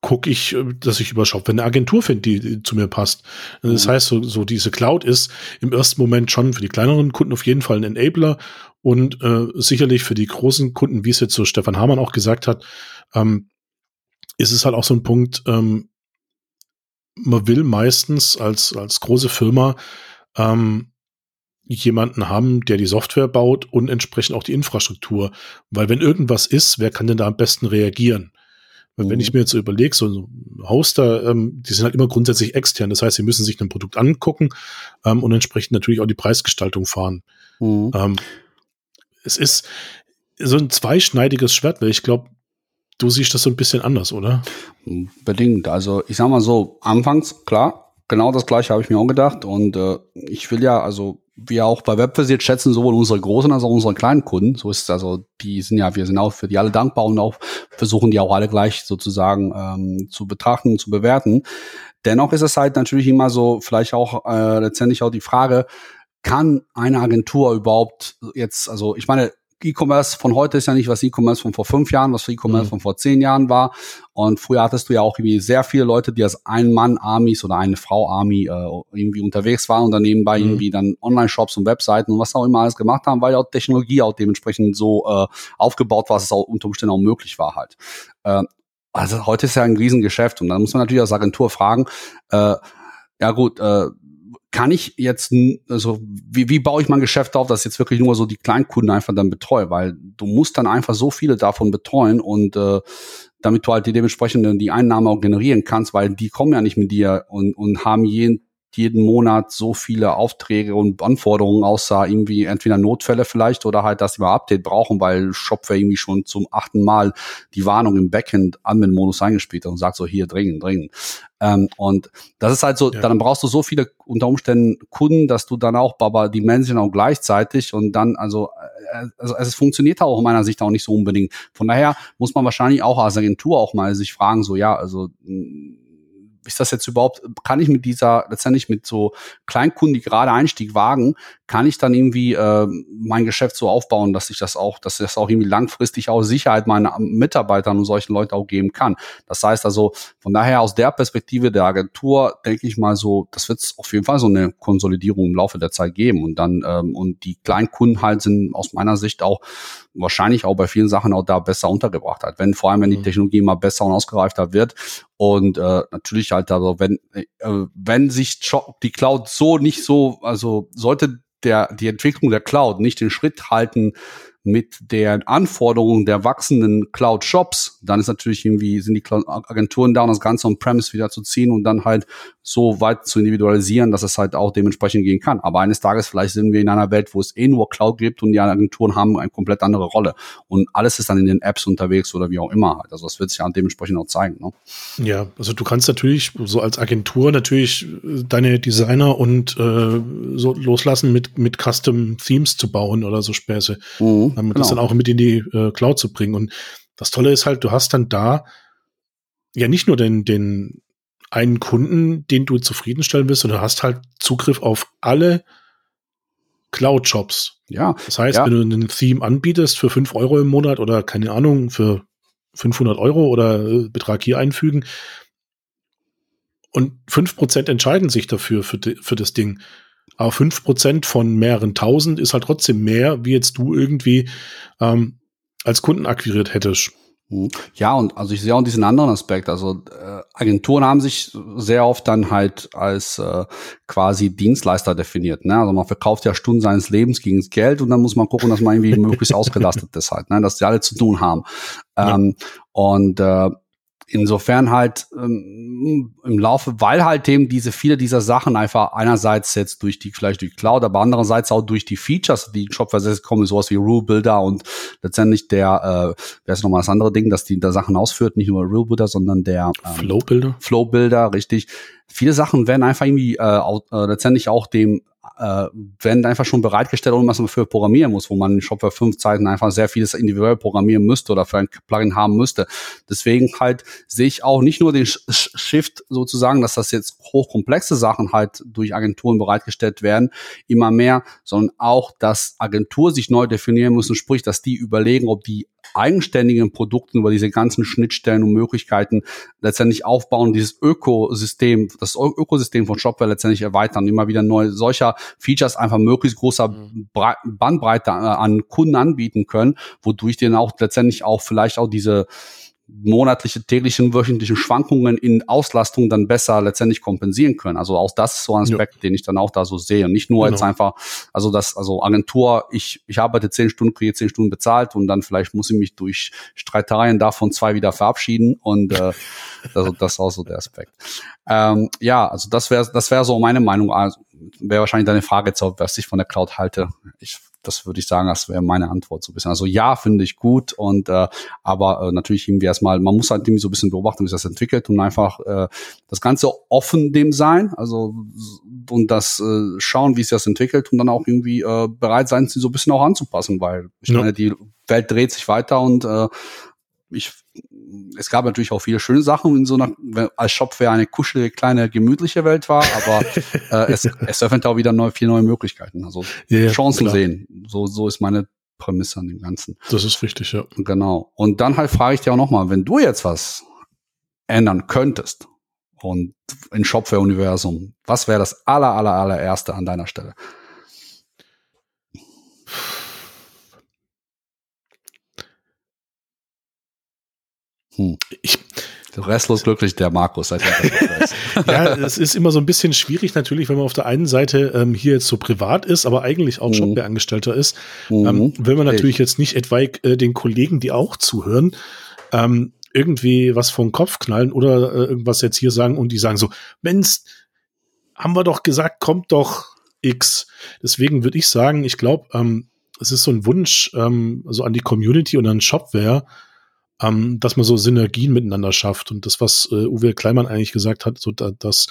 gucke ich, äh, dass ich über Shop, wenn eine Agentur finde, die, die zu mir passt. Das Mhm. heißt, so, so diese Cloud ist im ersten Moment schon für die kleineren Kunden auf jeden Fall ein Enabler und äh, sicherlich für die großen Kunden, wie es jetzt so Stefan Hamann auch gesagt hat, ähm, ist es halt auch so ein Punkt, ähm, man will meistens als, als große Firma ähm, jemanden haben, der die Software baut und entsprechend auch die Infrastruktur. Weil wenn irgendwas ist, wer kann denn da am besten reagieren? Weil wenn Mhm. ich mir jetzt so überlege, so ein Hoster, ähm, die sind halt immer grundsätzlich extern. Das heißt, sie müssen sich ein Produkt angucken ähm, und entsprechend natürlich auch die Preisgestaltung fahren. Mhm. Ähm, es ist so ein zweischneidiges Schwert, weil ich glaube, du siehst das so ein bisschen anders, oder? Bedingt. Also ich sag mal so, anfangs, klar, genau das gleiche habe ich mir auch gedacht. Und äh, ich will ja, also wir auch bei Webversiert schätzen sowohl unsere großen als auch unsere kleinen Kunden. So ist es also, die sind ja, wir sind auch für die alle dankbar und auch versuchen die auch alle gleich sozusagen ähm, zu betrachten, zu bewerten. Dennoch ist es halt natürlich immer so, vielleicht auch äh, letztendlich auch die Frage, kann eine Agentur überhaupt jetzt, also ich meine, E-Commerce von heute ist ja nicht was E-Commerce von vor fünf Jahren, was E-Commerce mhm. von vor zehn Jahren war. Und früher hattest du ja auch irgendwie sehr viele Leute, die als Ein-Mann-Armies oder eine Frau-Army äh, irgendwie unterwegs waren und dann nebenbei mhm. irgendwie dann Online-Shops und Webseiten und was auch immer alles gemacht haben, weil ja auch Technologie auch dementsprechend so äh, aufgebaut war, dass es auch unter Umständen auch möglich war halt. Äh, also heute ist ja ein Riesengeschäft und dann muss man natürlich als Agentur fragen, äh, ja gut, äh, kann ich jetzt, also wie, wie baue ich mein Geschäft auf, dass jetzt wirklich nur so die Kleinkunden einfach dann betreue, weil du musst dann einfach so viele davon betreuen und äh, damit du halt die dementsprechend die Einnahme auch generieren kannst, weil die kommen ja nicht mit dir und, und haben jeden jeden Monat so viele Aufträge und Anforderungen, außer irgendwie entweder Notfälle vielleicht oder halt, dass sie mal Update brauchen, weil Shopware irgendwie schon zum achten Mal die Warnung im Backend Admin-Modus eingespielt hat und sagt so, hier dringend, dringend. Ähm, und das ist halt so, ja. dann brauchst du so viele unter Umständen Kunden, dass du dann auch, aber die Menschen auch gleichzeitig und dann, also, äh, also es funktioniert auch aus meiner Sicht auch nicht so unbedingt. Von daher muss man wahrscheinlich auch als Agentur auch mal sich fragen, so, ja, also, ist das jetzt überhaupt, kann ich mit dieser, letztendlich mit so Kleinkunden, die gerade Einstieg wagen, kann ich dann irgendwie äh, mein Geschäft so aufbauen, dass ich das auch, dass ich das auch irgendwie langfristig auch Sicherheit meinen Mitarbeitern und solchen Leuten auch geben kann. Das heißt also, von daher aus der Perspektive der Agentur denke ich mal so, das wird auf jeden Fall so eine Konsolidierung im Laufe der Zeit geben und dann ähm, und die Kleinkunden halt sind aus meiner Sicht auch wahrscheinlich auch bei vielen Sachen auch da besser untergebracht hat. Wenn vor allem wenn die mhm. Technologie immer besser und ausgereifter wird und äh, natürlich halt also wenn äh, wenn sich die Cloud so nicht so also sollte der die Entwicklung der Cloud nicht den Schritt halten mit den Anforderungen der wachsenden Cloud-Shops, dann ist natürlich irgendwie, sind die Cloud-Agenturen da, um das Ganze on-premise wieder zu ziehen und dann halt so weit zu individualisieren, dass es halt auch dementsprechend gehen kann. Aber eines Tages vielleicht sind wir in einer Welt, wo es eh nur Cloud gibt und die Agenturen haben eine komplett andere Rolle. Und alles ist dann in den Apps unterwegs oder wie auch immer halt. Also das wird sich ja dementsprechend auch zeigen. Ne? Ja, also du kannst natürlich so als Agentur natürlich deine Designer und äh, so loslassen mit, mit Custom Themes zu bauen oder so Späße. Mhm ähm, genau. das dann auch mit in die äh, Cloud zu bringen. Und das Tolle ist halt, du hast dann da ja nicht nur den, den einen Kunden, den du zufriedenstellen willst, sondern du hast halt Zugriff auf alle Cloud-Shops. Ja. Das heißt, ja. wenn du einen Theme anbietest für fünf Euro im Monat oder keine Ahnung, für 500 Euro oder äh, Betrag hier einfügen, und fünf Prozent entscheiden sich dafür, für, die, für das Ding. Aber fünf Prozent von mehreren tausend ist halt trotzdem mehr, wie jetzt du irgendwie ähm, als Kunden akquiriert hättest. Mhm. Ja, und also ich sehe auch diesen anderen Aspekt. Also äh, Agenturen haben sich sehr oft dann halt als äh, quasi Dienstleister definiert. Ne? Also man verkauft ja Stunden seines Lebens gegen das Geld und dann muss man gucken, dass man irgendwie möglichst [LAUGHS] ausgelastet ist halt, ne? dass die alle zu tun haben. Ähm, ja. Und äh, insofern halt ähm, im Laufe, weil halt eben diese viele dieser Sachen einfach einerseits jetzt durch die vielleicht durch Cloud, aber andererseits auch durch die Features, die in Shopware 6 kommen, sowas wie Rule Builder und letztendlich der, äh, wer ist nochmal das andere Ding, dass die da Sachen ausführt, nicht nur Rule Builder, sondern der ähm, Flow Builder. Flow Builder, richtig. Viele Sachen werden einfach irgendwie äh, auch, äh, letztendlich auch dem äh, werden einfach schon bereitgestellt, ohne was man für programmieren muss, wo man in Shopware 5 Zeiten einfach sehr vieles individuell programmieren müsste oder für ein Plugin haben müsste. Deswegen halt sehe ich auch nicht nur den Shift sozusagen, dass das jetzt hochkomplexe Sachen halt durch Agenturen bereitgestellt werden, immer mehr, sondern auch, dass Agentur sich neu definieren müssen, sprich, dass die überlegen, ob die eigenständigen Produkten über diese ganzen Schnittstellen und Möglichkeiten letztendlich aufbauen, dieses Ökosystem, das Ökosystem von Shopware letztendlich erweitern, immer wieder neue solcher Features einfach möglichst großer mhm. Bandbreite äh, an Kunden anbieten können, wodurch denen auch letztendlich auch vielleicht auch diese monatliche, täglichen, wöchentlichen Schwankungen in Auslastung dann besser letztendlich kompensieren können. Also auch das ist so ein Aspekt, ja. den ich dann auch da so sehe. Und nicht nur genau. jetzt einfach, also das, also Agentur, ich, ich arbeite zehn Stunden, kriege zehn Stunden bezahlt und dann vielleicht muss ich mich durch Streitereien davon zwei wieder verabschieden. Und äh, [LAUGHS] also das ist auch so der Aspekt. Ähm, ja, also das wäre das wäre so meine Meinung. Also, wäre wahrscheinlich deine Frage jetzt, was ich von der Cloud halte. Ich das würde ich sagen, das wäre meine Antwort so ein bisschen. Also ja, finde ich gut und äh, aber äh, natürlich irgendwie erstmal, man muss halt irgendwie so ein bisschen beobachten, wie sich das entwickelt und einfach äh, das Ganze offen dem sein, also und das äh, schauen, wie sich das entwickelt und dann auch irgendwie äh, bereit sein, sie so ein bisschen auch anzupassen, weil ich Ja. meine, die Welt dreht sich weiter und äh, ich es gab natürlich auch viele schöne Sachen in so einer, als Shopware eine kuschelige, kleine, gemütliche Welt war, aber [LAUGHS] äh, es, es öffnet auch wieder neu, viele neue Möglichkeiten. Also ja, Chancen klar. sehen. So, so ist meine Prämisse an dem Ganzen. Das ist richtig, ja. Genau. Und dann halt frage ich dir auch nochmal, wenn du jetzt was ändern könntest und in Shopware-Universum, was wäre das aller, aller, allererste an deiner Stelle? Hm. Ich, Restlos glücklich, der Markus. Seit er das [LAUGHS] ja, es ist immer so ein bisschen schwierig natürlich, wenn man auf der einen Seite ähm, hier jetzt so privat ist, aber eigentlich auch Mhm. Shopware-Angestellter ist. Mhm. Ähm, will man natürlich Ich. jetzt nicht etwaig äh, den Kollegen, die auch zuhören, ähm, irgendwie was vom Kopf knallen oder äh, irgendwas jetzt hier sagen und die sagen so, Mensch, haben wir doch gesagt, kommt doch X. Deswegen würde ich sagen, ich glaube, ähm, es ist so ein Wunsch ähm, so an die Community und an Shopware, ähm, dass man so Synergien miteinander schafft. Und das, was äh, Uwe Kleimann eigentlich gesagt hat, so da, dass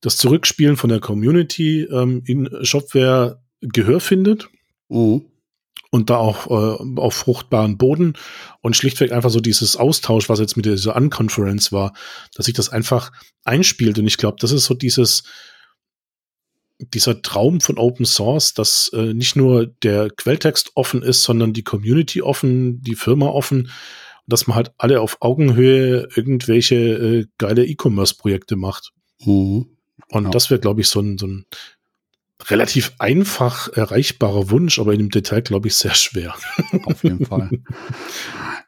das Zurückspielen von der Community ähm, in Shopware Gehör findet Mhm. und da auch äh, auf fruchtbaren Boden und schlichtweg einfach so dieses Austausch, was jetzt mit dieser Unconference war, dass sich das einfach einspielt. Und ich glaube, das ist so dieses, dieser Traum von Open Source, dass äh, nicht nur der Quelltext offen ist, sondern die Community offen, die Firma offen, dass man halt alle auf Augenhöhe irgendwelche äh, geile E-Commerce-Projekte macht. Mhm. Und Ja. das wäre, glaube ich, so ein, so ein relativ einfach erreichbarer Wunsch, aber in dem Detail, glaube ich, sehr schwer. Auf jeden Fall. [LAUGHS]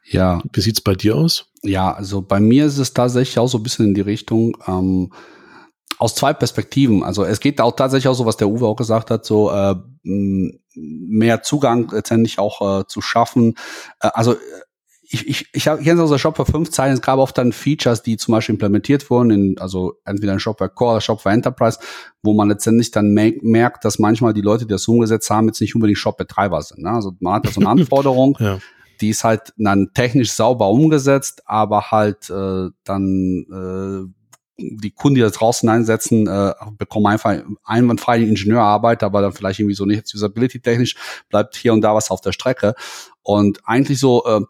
Ja, Wie sieht's bei dir aus? Ja, also bei mir ist es tatsächlich auch so ein bisschen in die Richtung, ähm, aus zwei Perspektiven. Also es geht auch tatsächlich auch so, was der Uwe auch gesagt hat, so äh, mehr Zugang letztendlich auch äh, zu schaffen. Äh, also äh, ich, ich, ich, hab- ich kenne es aus der Shopware 5 Zeiten, es gab oft dann Features, die zum Beispiel implementiert wurden, in, also entweder in Shopware Core oder Shopware Enterprise, wo man letztendlich dann me- merkt, dass manchmal die Leute, die das umgesetzt haben, jetzt nicht unbedingt Shop-Betreiber sind. Ne? Also man hat ja so eine [LAUGHS] Anforderung, Ja. die ist halt dann technisch sauber umgesetzt, aber halt äh, dann äh, die Kunden, die das draußen einsetzen, äh, bekommen einfach einwandfrei die Ingenieurarbeit, aber dann vielleicht irgendwie so nicht usability-technisch bleibt hier und da was auf der Strecke. Und eigentlich so äh,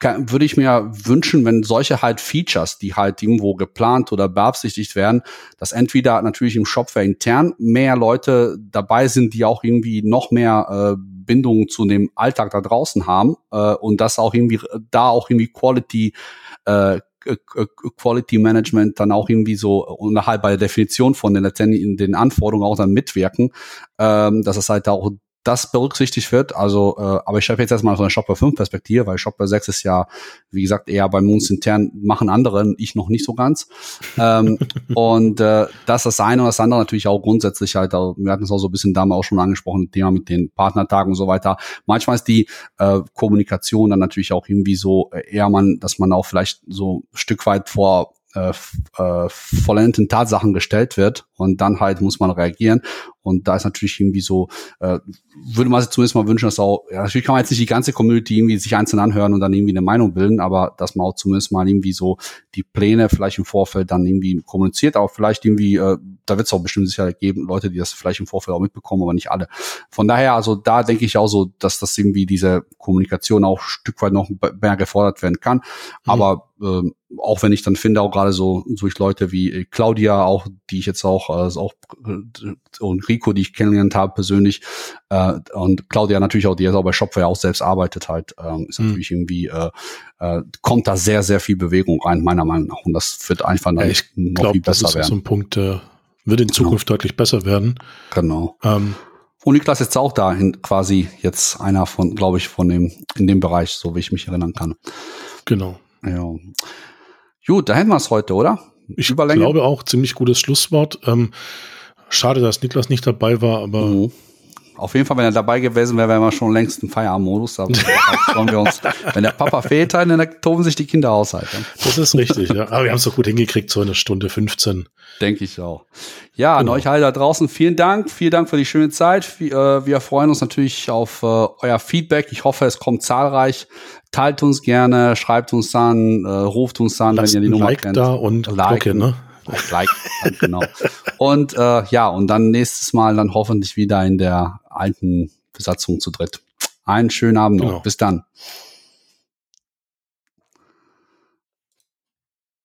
kann, würde ich mir wünschen, wenn solche halt Features, die halt irgendwo geplant oder beabsichtigt werden, dass entweder natürlich im Shopware intern mehr Leute dabei sind, die auch irgendwie noch mehr äh, Bindungen zu dem Alltag da draußen haben äh, und das auch irgendwie da auch irgendwie Quality äh, Quality Management dann auch irgendwie so unterhalb bei der Definition von den letztendlich in den Anforderungen auch dann mitwirken, ähm, dass es halt auch das berücksichtigt wird. Also, äh, aber ich schreibe jetzt erstmal von der Shopware 5 Perspektive, weil Shopware 6 ist ja, wie gesagt, eher bei uns intern machen andere, ich noch nicht so ganz. ähm, [LAUGHS] und äh, das ist das eine und das andere natürlich auch grundsätzlich halt, wir hatten es auch so ein bisschen damals auch schon angesprochen, Thema mit den Partnertagen und so weiter. Manchmal ist die äh, Kommunikation dann natürlich auch irgendwie so äh, eher man, dass man auch vielleicht so ein Stück weit vor äh, äh, vollendeten Tatsachen gestellt wird und dann halt muss man reagieren und da ist natürlich irgendwie so äh, würde man sich zumindest mal wünschen, dass auch ja, natürlich kann man jetzt nicht die ganze Community irgendwie sich einzeln anhören und dann irgendwie eine Meinung bilden, aber dass man auch zumindest mal irgendwie so die Pläne vielleicht im Vorfeld dann irgendwie kommuniziert, aber vielleicht irgendwie äh, da wird es auch bestimmt sicher geben Leute, die das vielleicht im Vorfeld auch mitbekommen, aber nicht alle. Von daher, also da denke ich auch so, dass das irgendwie diese Kommunikation auch ein Stück weit noch mehr gefordert werden kann. Aber ähm, auch wenn ich dann finde, auch gerade so durch Leute wie Claudia, auch die ich jetzt auch, äh, auch äh, und Rico, die ich kennengelernt habe persönlich, äh, und Claudia natürlich auch, die jetzt auch bei Shopware auch selbst arbeitet halt, ähm, ist Mhm. natürlich irgendwie, äh, äh, kommt da sehr, sehr viel Bewegung rein, meiner Meinung nach. Und das wird einfach Ja, ich noch glaube, viel das besser ist auch so werden. ein Punkt, der wird in Zukunft deutlich besser werden. Genau. Ähm, Und Niklas ist jetzt auch dahin quasi jetzt einer von, glaube ich, von dem, in dem Bereich, so wie ich mich erinnern kann. genau. Ja. Gut, da hätten wir es heute, oder? Ich Überlänge? glaube auch, ziemlich gutes Schlusswort. Ähm, schade, dass Niklas nicht dabei war, aber Mhm. Auf jeden Fall, wenn er dabei gewesen wäre, wären wir schon längst im Feierabendmodus. Da freuen wir uns. Wenn der Papa fehlt, dann, toben sich die Kinder aus halt. Ja. Das ist richtig, ja. Aber wir haben es doch gut hingekriegt, so eine Stunde 15. Denke ich auch. Ja, an euch alle da draußen, vielen Dank. Vielen Dank für die schöne Zeit. Wir, äh, wir freuen uns natürlich auf äh, euer Feedback. Ich hoffe, es kommt zahlreich. Teilt uns gerne, schreibt uns an, äh, ruft uns an, Lasst wenn ihr die Nummer Like kennt. da und Glocke, ne? Like, genau. Und äh, ja, und dann nächstes Mal dann hoffentlich wieder in der alten Besatzung zu dritt. Einen schönen Abend noch. Genau. Bis dann.